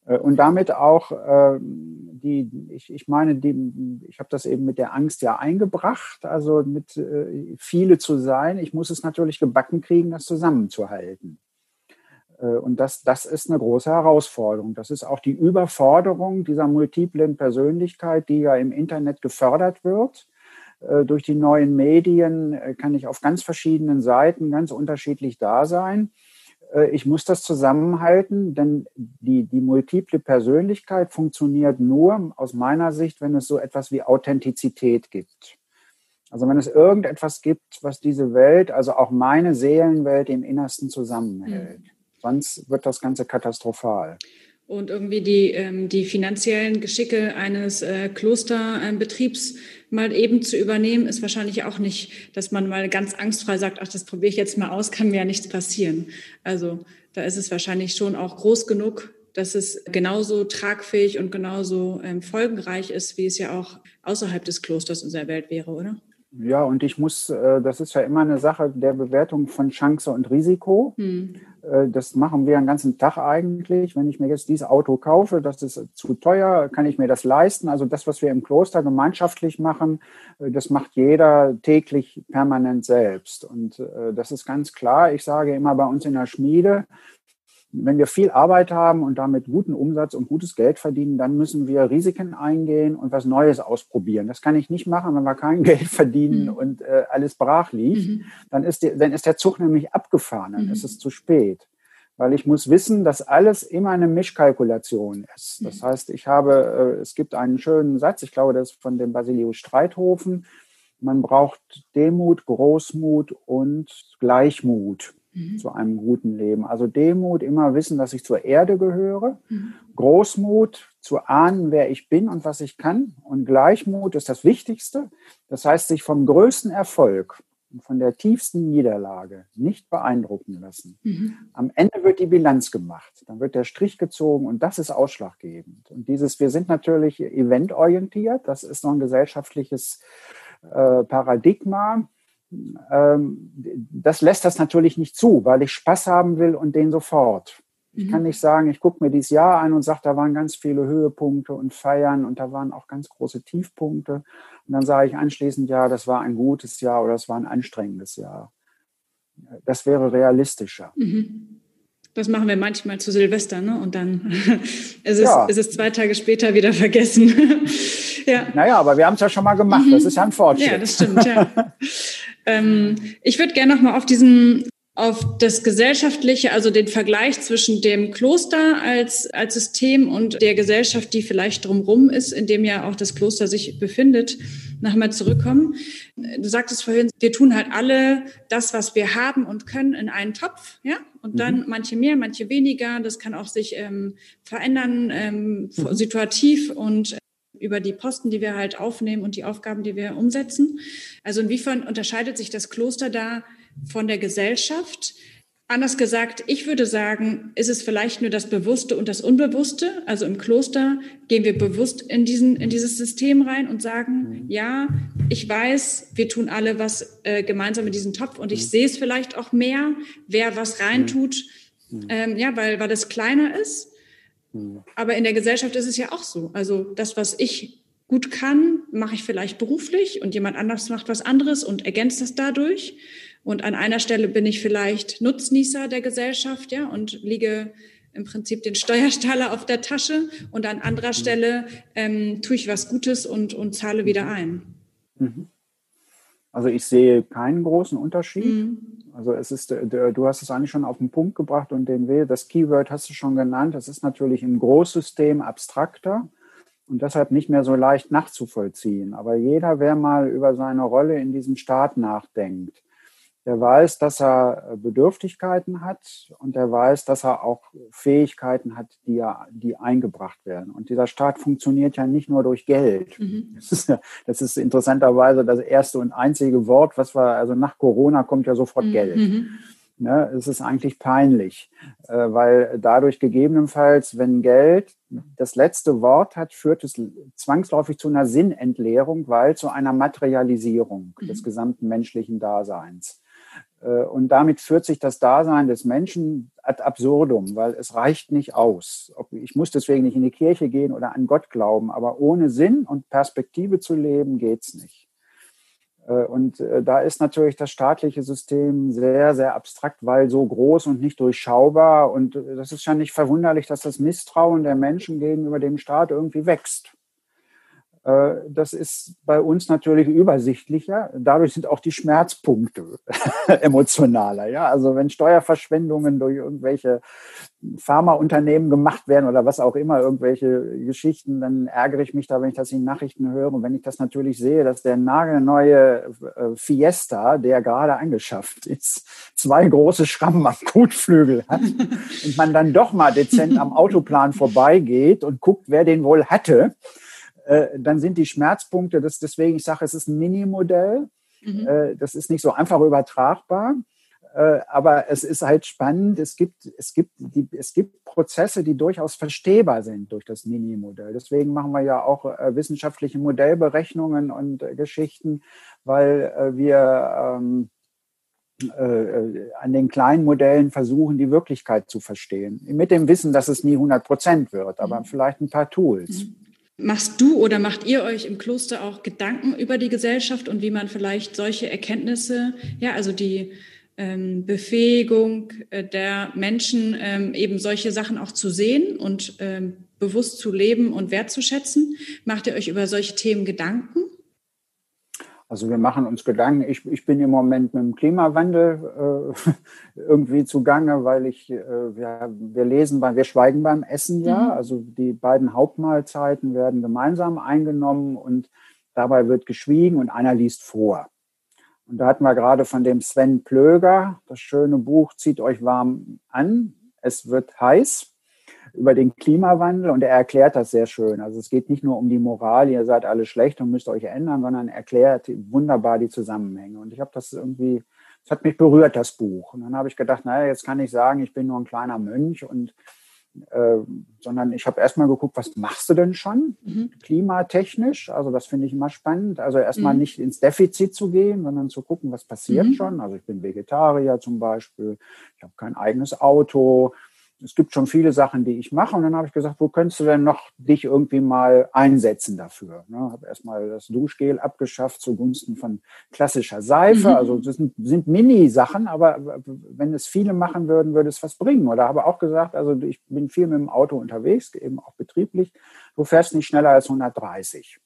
Äh, und damit auch äh, die, ich, ich meine, die, ich habe das eben mit der Angst ja eingebracht, also mit viele zu sein. Ich muss es natürlich gebacken kriegen, das zusammenzuhalten. Und das, das ist eine große Herausforderung. Das ist auch die Überforderung dieser multiplen Persönlichkeit, die ja im Internet gefördert wird äh, durch die neuen Medien äh, kann ich auf ganz verschiedenen Seiten ganz unterschiedlich da sein. Äh, ich muss das zusammenhalten, denn die, die multiple Persönlichkeit funktioniert nur aus meiner Sicht, wenn es so etwas wie Authentizität gibt. Also wenn es irgendetwas gibt, was diese Welt, also auch meine Seelenwelt im Innersten zusammenhält. Mhm. Sonst wird das Ganze katastrophal. Und irgendwie die, ähm, die finanziellen Geschicke eines äh, Klosterbetriebs mal eben zu übernehmen, ist wahrscheinlich auch nicht, dass man mal ganz angstfrei sagt, ach, das probiere ich jetzt mal aus, kann mir ja nichts passieren. Also da ist es wahrscheinlich schon auch groß genug, dass es genauso tragfähig und genauso ähm, folgenreich ist, wie es ja auch außerhalb des Klosters unserer Welt wäre, oder? Ja, und ich muss, äh, das ist ja immer eine Sache der Bewertung von Chance und Risiko. Hm. Äh, das machen wir den ganzen Tag eigentlich. Wenn ich mir jetzt dieses Auto kaufe, das ist zu teuer, kann ich mir das leisten? Also das, was wir im Kloster gemeinschaftlich machen, äh, das macht jeder täglich permanent selbst. Und das ist ganz klar. Ich sage immer bei uns in der Schmiede, wenn wir viel Arbeit haben und damit guten Umsatz und gutes Geld verdienen, dann müssen wir Risiken eingehen und was Neues ausprobieren. Das kann ich nicht machen, wenn wir kein Geld verdienen mhm. und äh, alles brach liegt. Mhm. Dann, ist der, dann ist der Zug nämlich abgefahren, dann mhm. ist es zu spät. Weil ich muss wissen, dass alles immer eine Mischkalkulation ist. Das heißt, ich habe, äh, es gibt einen schönen Satz, ich glaube, das ist von dem Basilius Streithofen. Man braucht Demut, Großmut und Gleichmut mhm. zu einem guten Leben. Also Demut, immer wissen, dass ich zur Erde gehöre. Mhm. Großmut, zu ahnen, wer ich bin und was ich kann. Und Gleichmut ist das Wichtigste. Das heißt, sich vom größten Erfolg und von der tiefsten Niederlage nicht beeindrucken lassen. Mhm. Am Ende wird die Bilanz gemacht, dann wird der Strich gezogen und das ist ausschlaggebend. Und dieses, wir sind natürlich eventorientiert, das ist noch ein gesellschaftliches äh, Paradigma das lässt das natürlich nicht zu, weil ich Spaß haben will und den sofort. Ich mhm. kann nicht sagen, ich gucke mir dieses Jahr an und sage, da waren ganz viele Höhepunkte und Feiern und da waren auch ganz große Tiefpunkte. Und dann sage ich anschließend, ja, das war ein gutes Jahr oder das war ein anstrengendes Jahr. Das wäre realistischer. Mhm. Das machen wir manchmal zu Silvester, ne? Und dann ist, es, ja. ist es zwei Tage später wieder vergessen. ja. Naja, aber wir haben es ja schon mal gemacht. Mhm. Das ist ja ein Fortschritt. Ja, das stimmt, ja. ähm, ich würde gerne nochmal auf diesen auf das Gesellschaftliche, also den Vergleich zwischen dem Kloster als, als System und der Gesellschaft, die vielleicht drumherum ist, in dem ja auch das Kloster sich befindet, nochmal zurückkommen. Du sagtest vorhin, wir tun halt alle das, was wir haben und können, in einen Topf, ja? Und dann mhm. manche mehr, manche weniger. Das kann auch sich ähm, verändern, ähm, mhm. situativ und über die Posten, die wir halt aufnehmen und die Aufgaben, die wir umsetzen. Also inwiefern unterscheidet sich das Kloster da von der Gesellschaft? Anders gesagt, ich würde sagen, ist es vielleicht nur das Bewusste und das Unbewusste. Also im Kloster gehen wir bewusst in, diesen, in dieses System rein und sagen, mhm. ja, ich weiß, wir tun alle was äh, gemeinsam in diesen Topf und ich mhm. sehe es vielleicht auch mehr, wer was reintut, mhm. ähm, ja, weil, weil es kleiner ist. Mhm. Aber in der Gesellschaft ist es ja auch so. Also das, was ich gut kann, mache ich vielleicht beruflich und jemand anders macht was anderes und ergänzt das dadurch. Und an einer Stelle bin ich vielleicht Nutznießer der Gesellschaft, ja, und liege im Prinzip den Steuerstaler auf der Tasche und an anderer Stelle ähm, tue ich was Gutes und, und zahle wieder ein. Mhm. Also ich sehe keinen großen Unterschied. Mhm. Also es ist, du hast es eigentlich schon auf den Punkt gebracht und den W, das Keyword hast du schon genannt. Das ist natürlich im Großsystem abstrakter und deshalb nicht mehr so leicht nachzuvollziehen. Aber jeder, wer mal über seine Rolle in diesem Staat nachdenkt, der weiß, dass er äh, Bedürftigkeiten hat und der weiß, dass er auch Fähigkeiten hat, die, ja, die eingebracht werden. Und dieser Staat funktioniert ja nicht nur durch Geld. Mhm. Das, ist, das, ist, interessanterweise das erste und einzige Wort, was wir, also nach Corona kommt ja sofort mhm. Geld. Mhm. Ne, es ist eigentlich peinlich, äh, weil dadurch gegebenenfalls, wenn Geld das letzte Wort hat, führt es zwangsläufig zu einer Sinnentleerung, weil zu einer Materialisierung mhm. des gesamten menschlichen Daseins. Äh, und damit führt sich das Dasein des Menschen ad absurdum, weil es reicht nicht aus. Ich muss deswegen nicht in die Kirche gehen oder an Gott glauben, aber ohne Sinn und Perspektive zu leben, geht's nicht. Äh, und äh, da ist natürlich das staatliche System sehr, sehr abstrakt, weil so groß und nicht durchschaubar. Und das ist ja nicht verwunderlich, dass das Misstrauen der Menschen gegenüber dem Staat irgendwie wächst. Äh, das ist bei uns natürlich übersichtlicher. Dadurch sind auch die Schmerzpunkte emotionaler. Ja, also wenn Steuerverschwendungen durch irgendwelche Pharmaunternehmen gemacht werden oder was auch immer, irgendwelche Geschichten, dann ärgere ich mich da, wenn ich das in Nachrichten höre. Und wenn ich das natürlich sehe, dass der nagelneue äh, Fiesta, der gerade angeschafft ist, zwei große Schrammen am Kotflügel hat und man dann doch mal dezent am Autoplan vorbeigeht und guckt, wer den wohl hatte, dann sind die Schmerzpunkte, das, deswegen, ich sage, es ist ein Minimodell. Mhm. Äh, das ist nicht so einfach übertragbar. Äh, aber es ist halt spannend. Es gibt, es, gibt die, es gibt Prozesse, die durchaus verstehbar sind durch das Mini-Modell. Deswegen machen wir ja auch wissenschaftliche Modellberechnungen und Geschichten, weil wir ähm, äh, an den kleinen Modellen versuchen, die Wirklichkeit zu verstehen. Mit dem Wissen, dass es nie 100 Prozent wird, aber mhm. vielleicht ein paar Tools. Mhm. Machst du oder macht ihr euch im Kloster auch Gedanken über die Gesellschaft und wie man vielleicht solche Erkenntnisse, ja, also die ähm, Befähigung äh, der Menschen, ähm, eben solche Sachen auch zu sehen und ähm, bewusst zu leben und wertzuschätzen? Macht ihr euch über solche Themen Gedanken? Also wir machen uns Gedanken. Ich, ich bin im Moment mit dem Klimawandel äh, irgendwie zugange, weil ich, äh, wir, wir lesen, beim, wir schweigen beim Essen ja. Mhm. Also die beiden Hauptmahlzeiten werden gemeinsam eingenommen und dabei wird geschwiegen und einer liest vor. Und da hatten wir gerade von dem Sven Plöger das schöne Buch Zieht euch warm an. Es wird heiß über den Klimawandel und er erklärt das sehr schön. Also es geht nicht nur um die Moral, ihr seid alle schlecht und müsst euch ändern, sondern er erklärt wunderbar die Zusammenhänge. Und ich habe das irgendwie, es hat mich berührt, das Buch. Und dann habe ich gedacht, naja, jetzt kann ich sagen, ich bin nur ein kleiner Mönch und äh, sondern ich habe erstmal geguckt, was machst du denn schon mhm. klimatechnisch? Also das finde ich immer spannend. Also erstmal mhm. nicht ins Defizit zu gehen, sondern zu gucken, was passiert mhm. schon. Also ich bin Vegetarier zum Beispiel, ich habe kein eigenes Auto, es gibt schon viele Sachen, die ich mache. Und dann habe ich gesagt, wo könntest du denn noch dich irgendwie mal einsetzen dafür? Ne, habe erstmal das Duschgel abgeschafft zugunsten von klassischer Seife. Mhm. Also das sind, sind Mini-Sachen, aber wenn es viele machen würden, würde es was bringen. Oder habe auch gesagt, also ich bin viel mit dem Auto unterwegs, eben auch betrieblich. Du fährst nicht schneller als 130.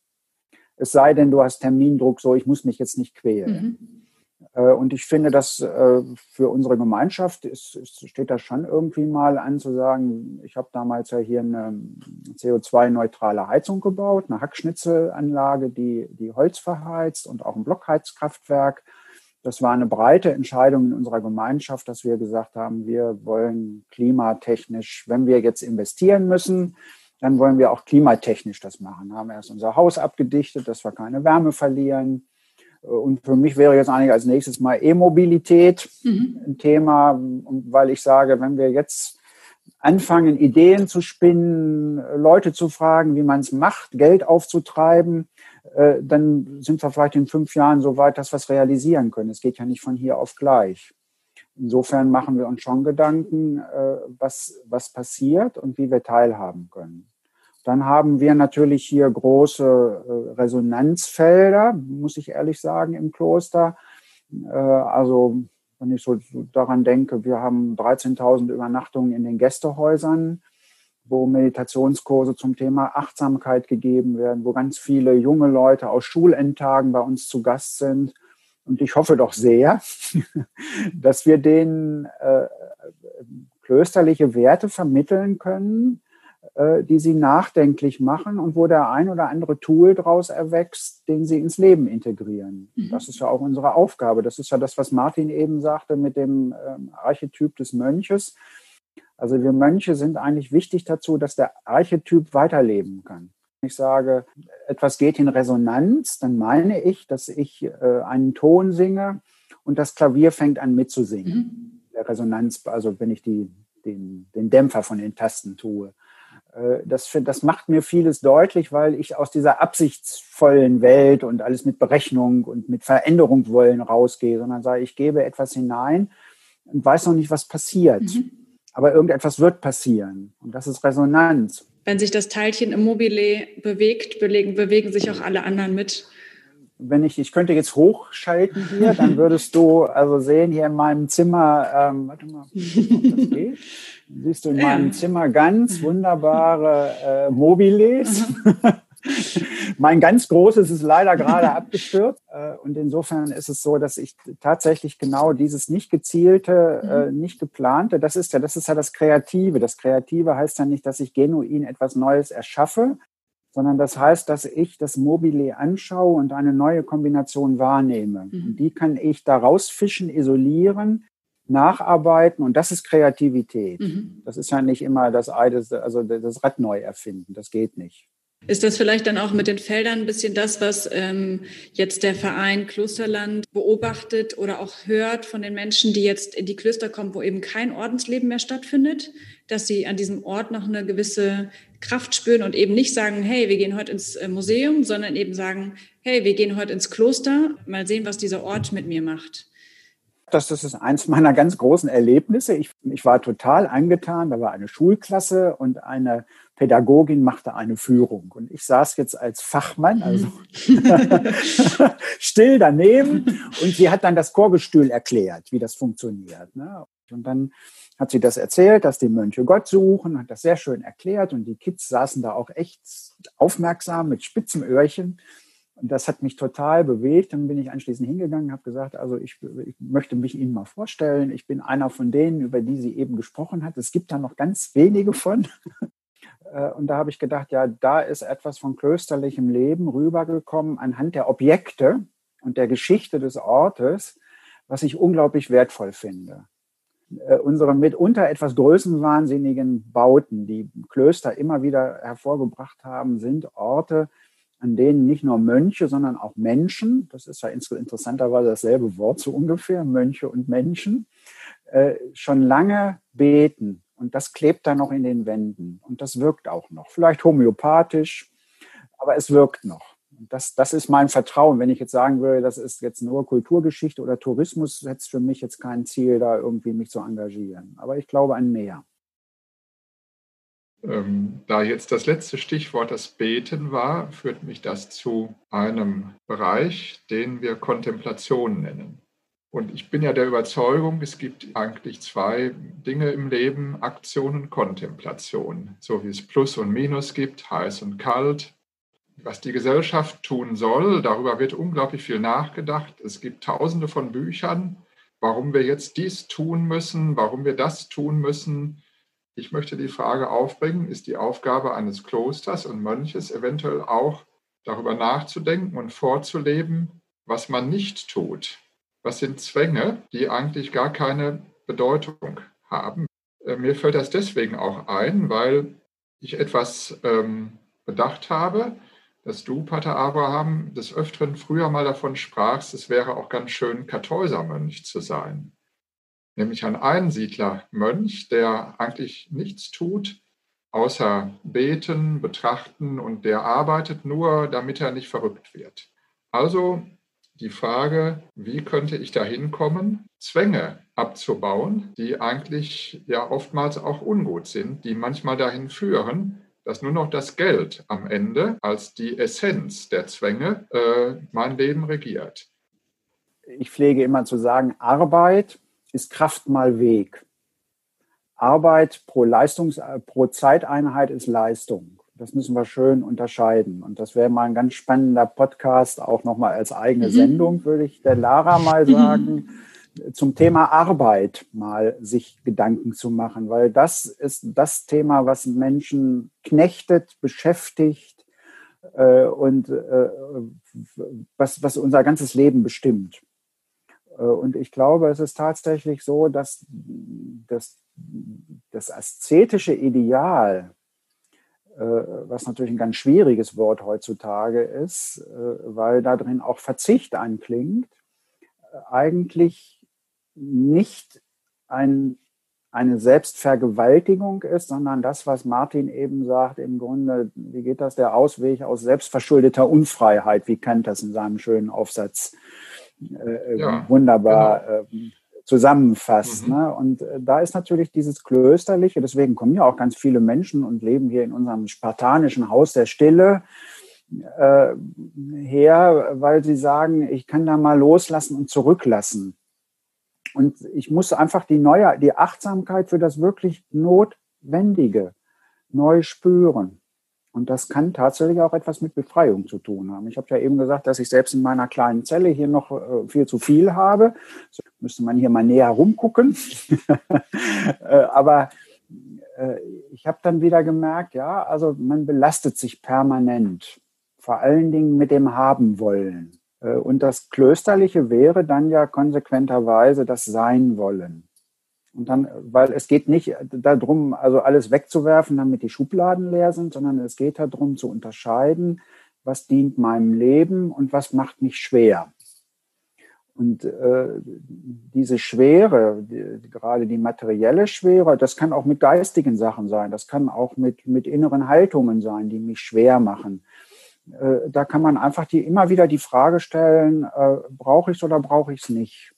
Es sei denn, du hast Termindruck, so ich muss mich jetzt nicht quälen. Mhm. Äh, und ich finde, dass äh, für unsere Gemeinschaft ist, steht das schon irgendwie mal an zu sagen, ich habe damals ja hier eine CO2-neutrale Heizung gebaut, eine Hackschnitzelanlage, die, die Holz verheizt und auch ein Blockheizkraftwerk. Das war eine breite Entscheidung in unserer Gemeinschaft, dass wir gesagt haben, wir wollen klimatechnisch, wenn wir jetzt investieren müssen, dann wollen wir auch klimatechnisch das machen. Haben erst unser Haus abgedichtet, dass wir keine Wärme verlieren und für mich wäre jetzt eigentlich als nächstes mal E-Mobilität mhm. ein Thema, weil ich sage, wenn wir jetzt anfangen, Ideen zu spinnen, Leute zu fragen, wie man es macht, Geld aufzutreiben, äh, dann sind wir vielleicht in fünf Jahren so weit, dass wir es realisieren können. Es geht ja nicht von hier auf gleich. Insofern machen wir uns schon Gedanken, äh, was, was passiert und wie wir teilhaben können. Dann haben wir natürlich hier große äh, Resonanzfelder, muss ich ehrlich sagen, im Kloster. Äh, also wenn ich so daran denke, wir haben 13.000 Übernachtungen in den Gästehäusern, wo Meditationskurse zum Thema Achtsamkeit gegeben werden, wo ganz viele junge Leute aus Schulendtagen bei uns zu Gast sind. Und ich hoffe doch sehr, dass wir denen äh, klösterliche Werte vermitteln können, äh, die sie nachdenklich machen und wo der ein oder andere Tool daraus erwächst, den sie ins Leben integrieren. Mhm. Das ist ja auch unsere Aufgabe. Das ist ja das, was Martin eben sagte mit dem ähm, Archetyp des Mönches. Also wir Mönche sind eigentlich wichtig dazu, dass der Archetyp weiterleben kann. Wenn ich sage, etwas geht in Resonanz, dann meine ich, dass ich äh, einen Ton singe und das Klavier fängt an mitzusingen. Mhm. Der Resonanz, also wenn ich die, den, den Dämpfer von den Tasten tue. Äh, das, das macht mir vieles deutlich, weil ich aus dieser absichtsvollen Welt und alles mit Berechnung und mit Veränderung wollen rausgehe, sondern sage, ich gebe etwas hinein und weiß noch nicht, was passiert. Mhm. Aber irgendetwas wird passieren. Und das ist Resonanz. Wenn sich das Teilchen im Mobile bewegt, bewegen, bewegen sich auch alle anderen mit. Wenn ich, ich könnte jetzt hochschalten hier, dann würdest du also sehen hier in meinem Zimmer, ähm, warte mal, ob das geht. Siehst du in meinem Zimmer ganz wunderbare äh, Mobiles. mein ganz großes ist leider gerade abgestürzt. Äh, und insofern ist es so, dass ich tatsächlich genau dieses nicht gezielte, mhm. Äh, nicht geplante, das ist ja, das ist ja das Kreative. Das Kreative heißt ja nicht, dass ich genuin etwas Neues erschaffe, sondern das heißt, dass ich das Mobile anschaue und eine neue Kombination wahrnehme. Mhm. Und die kann ich da rausfischen, isolieren, nacharbeiten und das ist Kreativität. Mhm. Das ist ja nicht immer das, also das Rad neu erfinden. Das geht nicht. Ist das vielleicht dann auch mit den Feldern ein bisschen das, was ähm, jetzt der Verein Klosterland beobachtet oder auch hört von den Menschen, die jetzt in die Klöster kommen, wo eben kein Ordensleben mehr stattfindet, dass sie an diesem Ort noch eine gewisse Kraft spüren und eben nicht sagen, hey, wir gehen heute ins äh, Museum, sondern eben sagen, hey, wir gehen heute ins Kloster, mal sehen, was dieser Ort mit mir macht. Das, das ist eins meiner ganz großen Erlebnisse. Ich, ich war total angetan. Da war eine Schulklasse und eine Pädagogin machte eine Führung. Und ich saß jetzt als Fachmann, also still daneben. Und sie hat dann das Chorgestühl erklärt, wie das funktioniert. Ne? Und dann hat sie das erzählt, dass die Mönche Gott suchen, hat das sehr schön erklärt. Und die Kids saßen da auch echt aufmerksam mit spitzen Öhrchen. Und das hat mich total bewegt. Dann bin ich anschließend hingegangen, habe gesagt, also ich, ich, möchte mich Ihnen mal vorstellen. Ich bin einer von denen, über die sie eben gesprochen hat. Es gibt da noch ganz wenige von. Äh, und da habe ich gedacht, ja, da ist etwas von klösterlichem Leben rübergekommen anhand der Objekte und der Geschichte des Ortes, was ich unglaublich wertvoll finde. Äh, unsere mitunter etwas größenwahnsinnigen Bauten, die Klöster immer wieder hervorgebracht haben, sind Orte, an denen nicht nur Mönche, sondern auch Menschen, das ist ja interessanterweise dasselbe Wort so ungefähr, Mönche und Menschen, äh, schon lange beten. Und das klebt dann noch in den Wänden. Und das wirkt auch noch. Vielleicht homöopathisch, aber es wirkt noch. Das, das ist mein Vertrauen. Wenn ich jetzt sagen würde, das ist jetzt nur Kulturgeschichte oder Tourismus, setzt für mich jetzt kein Ziel, da irgendwie mich zu engagieren. Aber ich glaube an mehr. Ähm, da jetzt das letzte Stichwort das Beten war, führt mich das zu einem Bereich, den wir Kontemplation nennen. Und ich bin ja der Überzeugung, es gibt eigentlich zwei Dinge im Leben, Aktion und Kontemplation. So wie es Plus und Minus gibt, heiß und kalt. Was die Gesellschaft tun soll, darüber wird unglaublich viel nachgedacht. Es gibt tausende von Büchern, warum wir jetzt dies tun müssen, warum wir das tun müssen ich möchte die Frage aufbringen, ist die Aufgabe eines Klosters und Mönches eventuell auch darüber nachzudenken und vorzuleben, was man nicht tut. Was sind Zwänge, die eigentlich gar keine Bedeutung haben? Äh, mir fällt das deswegen auch ein, weil ich etwas ähm, bedacht habe, dass du, Pater Abraham, des Öfteren früher mal davon sprachst, es wäre auch ganz schön, Kartäusermönch zu sein nämlich ein Einsiedlermönch, der eigentlich nichts tut, außer beten, betrachten und der arbeitet nur, damit er nicht verrückt wird. Also die Frage, wie könnte ich dahin kommen, Zwänge abzubauen, die eigentlich ja oftmals auch ungut sind, die manchmal dahin führen, dass nur noch das Geld am Ende als die Essenz der Zwänge äh, mein Leben regiert. Ich pflege immer zu sagen, Arbeit ist Kraft mal Weg. Arbeit pro Leistungs, pro Zeiteinheit ist Leistung. Das müssen wir schön unterscheiden. Und das wäre mal ein ganz spannender Podcast, auch nochmal als eigene mhm. Sendung, würde ich der Lara mal sagen, zum Thema Arbeit mal sich Gedanken zu machen, weil das ist das Thema, was Menschen knechtet, beschäftigt äh, und äh, was, was unser ganzes Leben bestimmt. Äh, und ich glaube, es ist tatsächlich so, dass das, das aszetische Ideal, äh, was natürlich ein ganz schwieriges Wort heutzutage ist, äh, weil da drin auch Verzicht anklingt, eigentlich nicht ein, eine Selbstvergewaltigung ist, sondern das, was Martin eben sagt, im Grunde, wie geht das, der Ausweg aus selbstverschuldeter Unfreiheit, wie Kant das in seinem schönen Aufsatz äh, ja, wunderbar genau. äh, zusammenfasst. Mhm. Ne? Und äh, da ist natürlich dieses Klösterliche, deswegen kommen ja auch ganz viele Menschen und leben hier in unserem spartanischen Haus der Stille äh, her, weil sie sagen, ich kann da mal loslassen und zurücklassen. Und ich muss einfach die neue, die Achtsamkeit für das wirklich Notwendige neu spüren. Und das kann tatsächlich auch etwas mit Befreiung zu tun haben. Ich habe ja eben gesagt, dass ich selbst in meiner kleinen Zelle hier noch äh, viel zu viel habe. So müsste man hier mal näher rumgucken. Äh, aber äh, ich habe dann wieder gemerkt, ja, also man belastet sich permanent, vor allen Dingen mit dem Haben wollen. Und das Klösterliche wäre dann ja konsequenterweise das Sein wollen. Und dann, weil es geht nicht darum, also alles wegzuwerfen, damit die Schubladen leer sind, sondern es geht darum zu unterscheiden, was dient meinem Leben und was macht mich schwer. Und äh, diese Schwere, die, gerade die materielle Schwere, das kann auch mit geistigen Sachen sein, das kann auch mit, mit inneren Haltungen sein, die mich schwer machen. Äh, da kann man einfach die, immer wieder die Frage stellen, äh, brauche ich es oder brauche ich es nicht?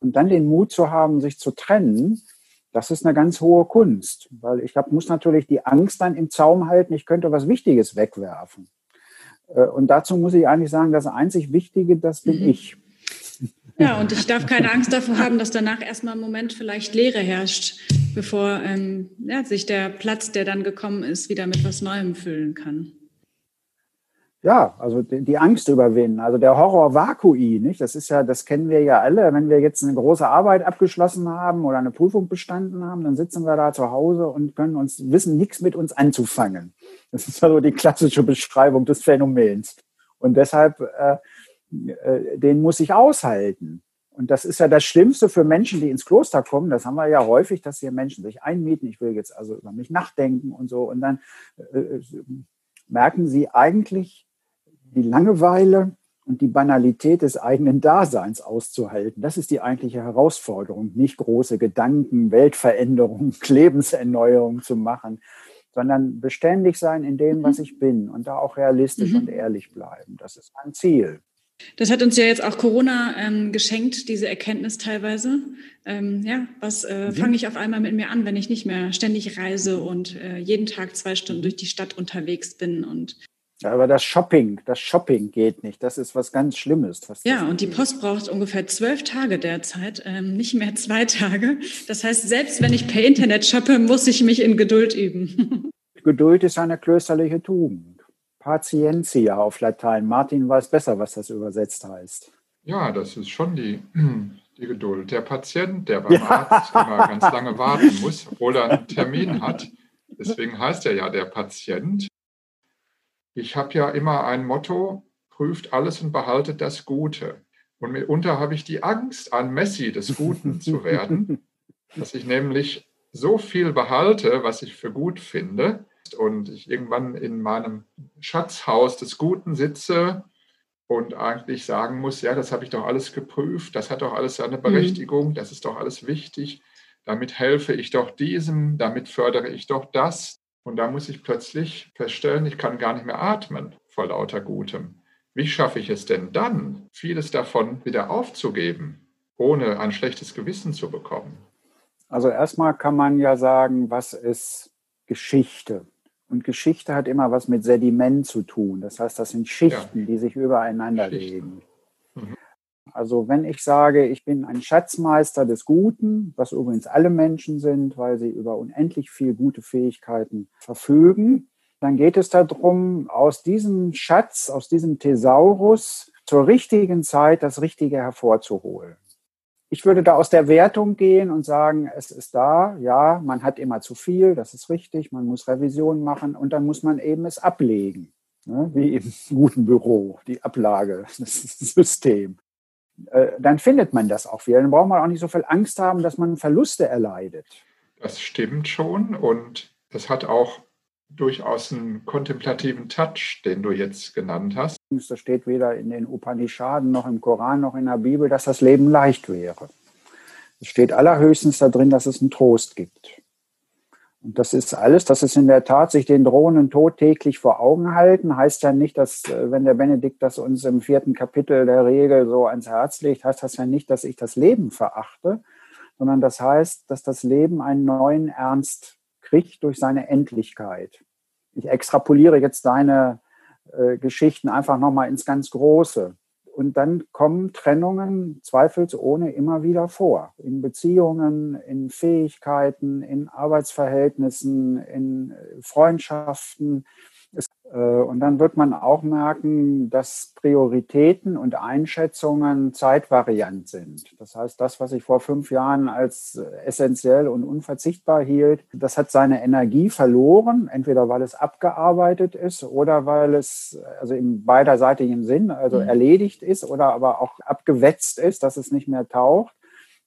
Und dann den Mut zu haben, sich zu trennen, das ist eine ganz hohe Kunst, weil ich hab, muss natürlich die Angst dann im Zaum halten, ich könnte was Wichtiges wegwerfen. Äh, und dazu muss ich eigentlich sagen, das einzig Wichtige, das bin mhm. ich. Ja, und ich darf keine Angst davor haben, dass danach erstmal im Moment vielleicht Leere herrscht, bevor ähm, ja, sich der Platz, der dann gekommen ist, wieder mit was Neuem füllen kann ja, also die, Angst überwinden, also der Horror Vakui, nicht? Das ist ja, das kennen wir ja alle. Wenn wir jetzt eine große Arbeit abgeschlossen haben oder eine Prüfung bestanden haben, dann sitzen wir da zu Hause und können uns wissen nichts mit uns anzufangen. Das ist also die klassische Beschreibung des Phänomens. Und deshalb, äh, äh, den muss ich aushalten. Und das ist ja das Schlimmste für Menschen, die ins Kloster kommen. Das haben wir ja häufig, dass hier Menschen sich einmieten. Ich will jetzt also über mich nachdenken und so. Und dann äh, äh merken sie eigentlich, die Langeweile und die Banalität des eigenen Daseins auszuhalten. Das ist die eigentliche Herausforderung, nicht große Gedanken, Weltveränderung, Lebenserneuerung zu machen, sondern beständig sein in dem, was mhm. ich bin und da auch realistisch mhm. und ehrlich bleiben. Das ist mein Ziel. Das hat uns ja jetzt auch Corona ähm, geschenkt, diese Erkenntnis teilweise. Ähm, ja, was äh, mhm. fange ich auf einmal mit mir an, wenn ich nicht mehr ständig reise und äh, jeden Tag zwei Stunden durch die Stadt unterwegs bin und ja, aber das Shopping, das Shopping geht nicht. Das ist was ganz Schlimmes. ja, und die Post braucht ungefähr zwölf Tage derzeit, ähm, nicht mehr zwei Tage. Das heißt, selbst wenn ich per Internet shoppe, muss ich mich in Geduld üben. Geduld ist eine klösterliche Tugend. Patientia auf Latein. Martin weiß besser, was das übersetzt heißt. Ja, das ist schon die, die Geduld. Der Patient, der beim ja. Arzt immer ganz lange warten muss, obwohl er einen Termin hat. Deswegen heißt er ja der Patient. Ich habe ja immer ein Motto, prüft alles und behaltet das Gute. Und mitunter habe ich die Angst, ein Messi des Guten zu werden, dass ich nämlich so viel behalte, was ich für gut finde, und ich irgendwann in meinem Schatzhaus des Guten sitze und eigentlich sagen muss, ja, das habe ich doch alles geprüft, das hat doch alles seine mhm. Berechtigung, das ist doch alles wichtig, damit helfe ich doch diesem, damit fördere ich doch das. Und da muss ich plötzlich feststellen, ich kann gar nicht mehr atmen vor lauter Gutem. Wie schaffe ich es denn dann, vieles davon wieder aufzugeben, ohne ein schlechtes Gewissen zu bekommen? Also erstmal kann man ja sagen, was ist Geschichte? Und Geschichte hat immer was mit Sediment zu tun. Das heißt, das sind Schichten, ja. die sich übereinander legen. Mhm. Also wenn ich sage, ich bin ein Schatzmeister des Guten, was übrigens alle Menschen sind, weil sie über unendlich viel gute Fähigkeiten verfügen, dann geht es darum, aus diesem Schatz, aus diesem Thesaurus zur richtigen Zeit das Richtige hervorzuholen. Ich würde da aus der Wertung gehen und sagen, es ist da, ja, man hat immer zu viel, das ist richtig, man muss Revision machen und dann muss man eben es ablegen, ne, wie im guten Büro, die Ablage, das System. Äh, dann findet man das auch wieder. Dann braucht man auch nicht so viel Angst haben, dass man Verluste erleidet. Das stimmt schon und es hat auch durchaus einen kontemplativen Touch, den du jetzt genannt hast. Das steht weder in den Upanishaden noch im Koran noch in der Bibel, dass das Leben leicht wäre. Es steht allerhöchstens da drin, dass es einen Trost gibt. Und das ist alles, das ist in der Tat, sich den drohenden Tod täglich vor Augen halten, heißt ja nicht, dass, äh, wenn der Benedikt das uns im vierten Kapitel der Regel so ans Herz legt, heißt das ja nicht, dass ich das Leben verachte, sondern das heißt, dass das Leben einen neuen Ernst kriegt durch seine Endlichkeit. Ich extrapoliere jetzt deine äh, Geschichten einfach nochmal ins ganz Große. Und dann kommen Trennungen zweifelsohne immer wieder vor. In Beziehungen, in Fähigkeiten, in Arbeitsverhältnissen, in Freundschaften, Äh, und dann wird man auch merken, dass Prioritäten und Einschätzungen zeitvariant sind. Das heißt, das, was ich vor fünf Jahren als essentiell und unverzichtbar hielt, das hat seine Energie verloren, entweder weil es abgearbeitet ist oder weil es also im beiderseitigen Sinn, also mhm. erledigt ist oder aber auch abgewetzt ist, dass es nicht mehr taucht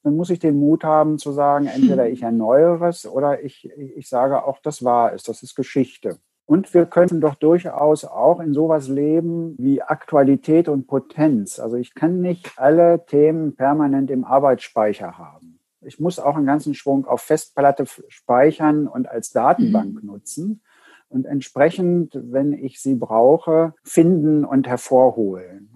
dann muss ich den Mut haben zu sagen, entweder ich erneuere es oder ich, ich sage auch, das war es, das ist Geschichte. Und wir können doch durchaus auch in sowas leben wie Aktualität und Potenz. Also ich kann nicht alle Themen permanent im Arbeitsspeicher haben. Ich muss auch einen ganzen Schwung auf Festplatte speichern und als Datenbank mhm. nutzen und entsprechend, wenn ich sie brauche, finden und hervorholen.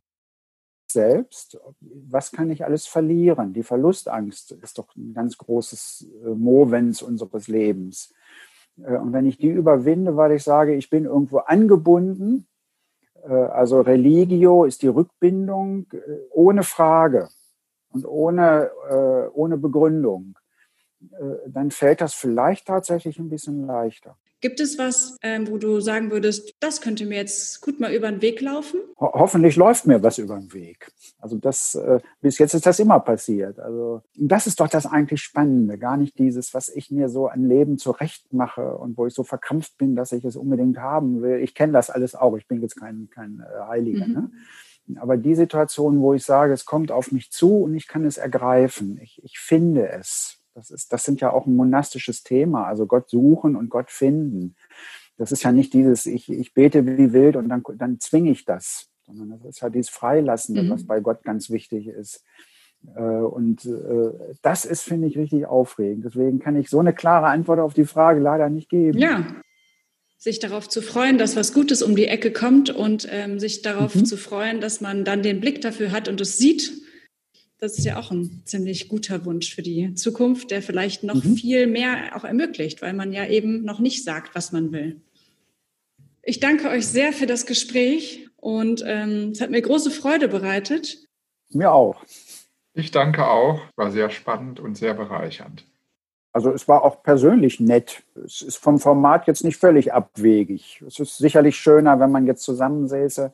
Selbst, was kann ich alles verlieren? Die Verlustangst ist doch ein ganz großes äh, Movens unseres Lebens. Äh, und wenn ich die überwinde, weil ich sage, ich bin irgendwo angebunden, äh, also Religio ist die Rückbindung äh, ohne Frage und ohne, ohne Begründung, dann fällt das vielleicht tatsächlich ein bisschen leichter. Gibt es was, ähm, wo du sagen würdest, das könnte mir jetzt gut mal über den Weg laufen? Ho hoffentlich läuft mir was über den Weg. Also das, äh, bis jetzt ist das immer passiert. Also das ist doch das eigentlich Spannende. Gar nicht dieses, was ich mir so an Leben zurecht mache und wo ich so verkrampft bin, dass ich es unbedingt haben will. Ich kenne das alles auch. Ich bin jetzt kein, kein äh, Heiliger. Mhm. Ne? Aber die Situation, wo ich sage, es kommt auf mich zu und ich kann es ergreifen, ich, ich finde es, das, ist, das sind ja auch ein monastisches Thema, also Gott suchen und Gott finden. Das ist ja nicht dieses, ich, ich bete wie wild und dann, dann zwinge ich das, sondern das ist ja dieses Freilassende, mhm. was bei Gott ganz wichtig ist. Äh, und äh, das ist, finde ich, richtig aufregend. Deswegen kann ich so eine klare Antwort auf die Frage leider nicht geben. Ja, sich darauf zu freuen, dass was Gutes um die Ecke kommt und ähm, sich darauf mhm. zu freuen, dass man dann den Blick dafür hat und es sieht das ist ja auch ein ziemlich guter Wunsch für die Zukunft, der vielleicht noch mhm. viel mehr auch ermöglicht, weil man ja eben noch nicht sagt, was man will. Ich danke euch sehr für das Gespräch und ähm, es hat mir große Freude bereitet. Mir auch. Ich danke auch, war sehr spannend und sehr bereichernd. Also es war auch persönlich nett. Es ist vom Format jetzt nicht völlig abwegig. Es ist sicherlich schöner, wenn man jetzt zusammensäße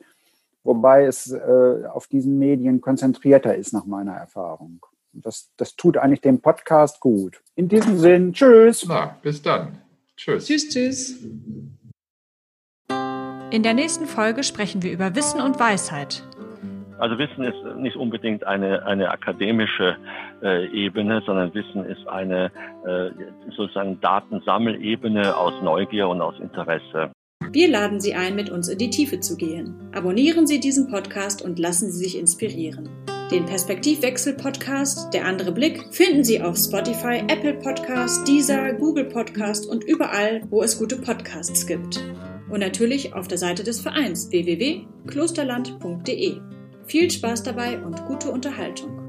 wobei es äh, auf diesen Medien konzentrierter ist, nach meiner Erfahrung. Das, das tut eigentlich dem Podcast gut. In diesem Sinn, tschüss. Na, bis dann. Tschüss. Tschüss, tschüss. In der nächsten Folge sprechen wir über Wissen und Weisheit. Also Wissen ist nicht unbedingt eine, eine akademische äh, Ebene, sondern Wissen ist eine äh, sozusagen Datensammelebene aus Neugier und aus Interesse. Wir laden Sie ein, mit uns in die Tiefe zu gehen. Abonnieren Sie diesen Podcast und lassen Sie sich inspirieren. Den Perspektivwechsel-Podcast Der andere Blick finden Sie auf Spotify, Apple Podcast, Deezer, Google Podcast und überall, wo es gute Podcasts gibt. Und natürlich auf der Seite des Vereins www.klosterland.de. Viel Spaß dabei und gute Unterhaltung.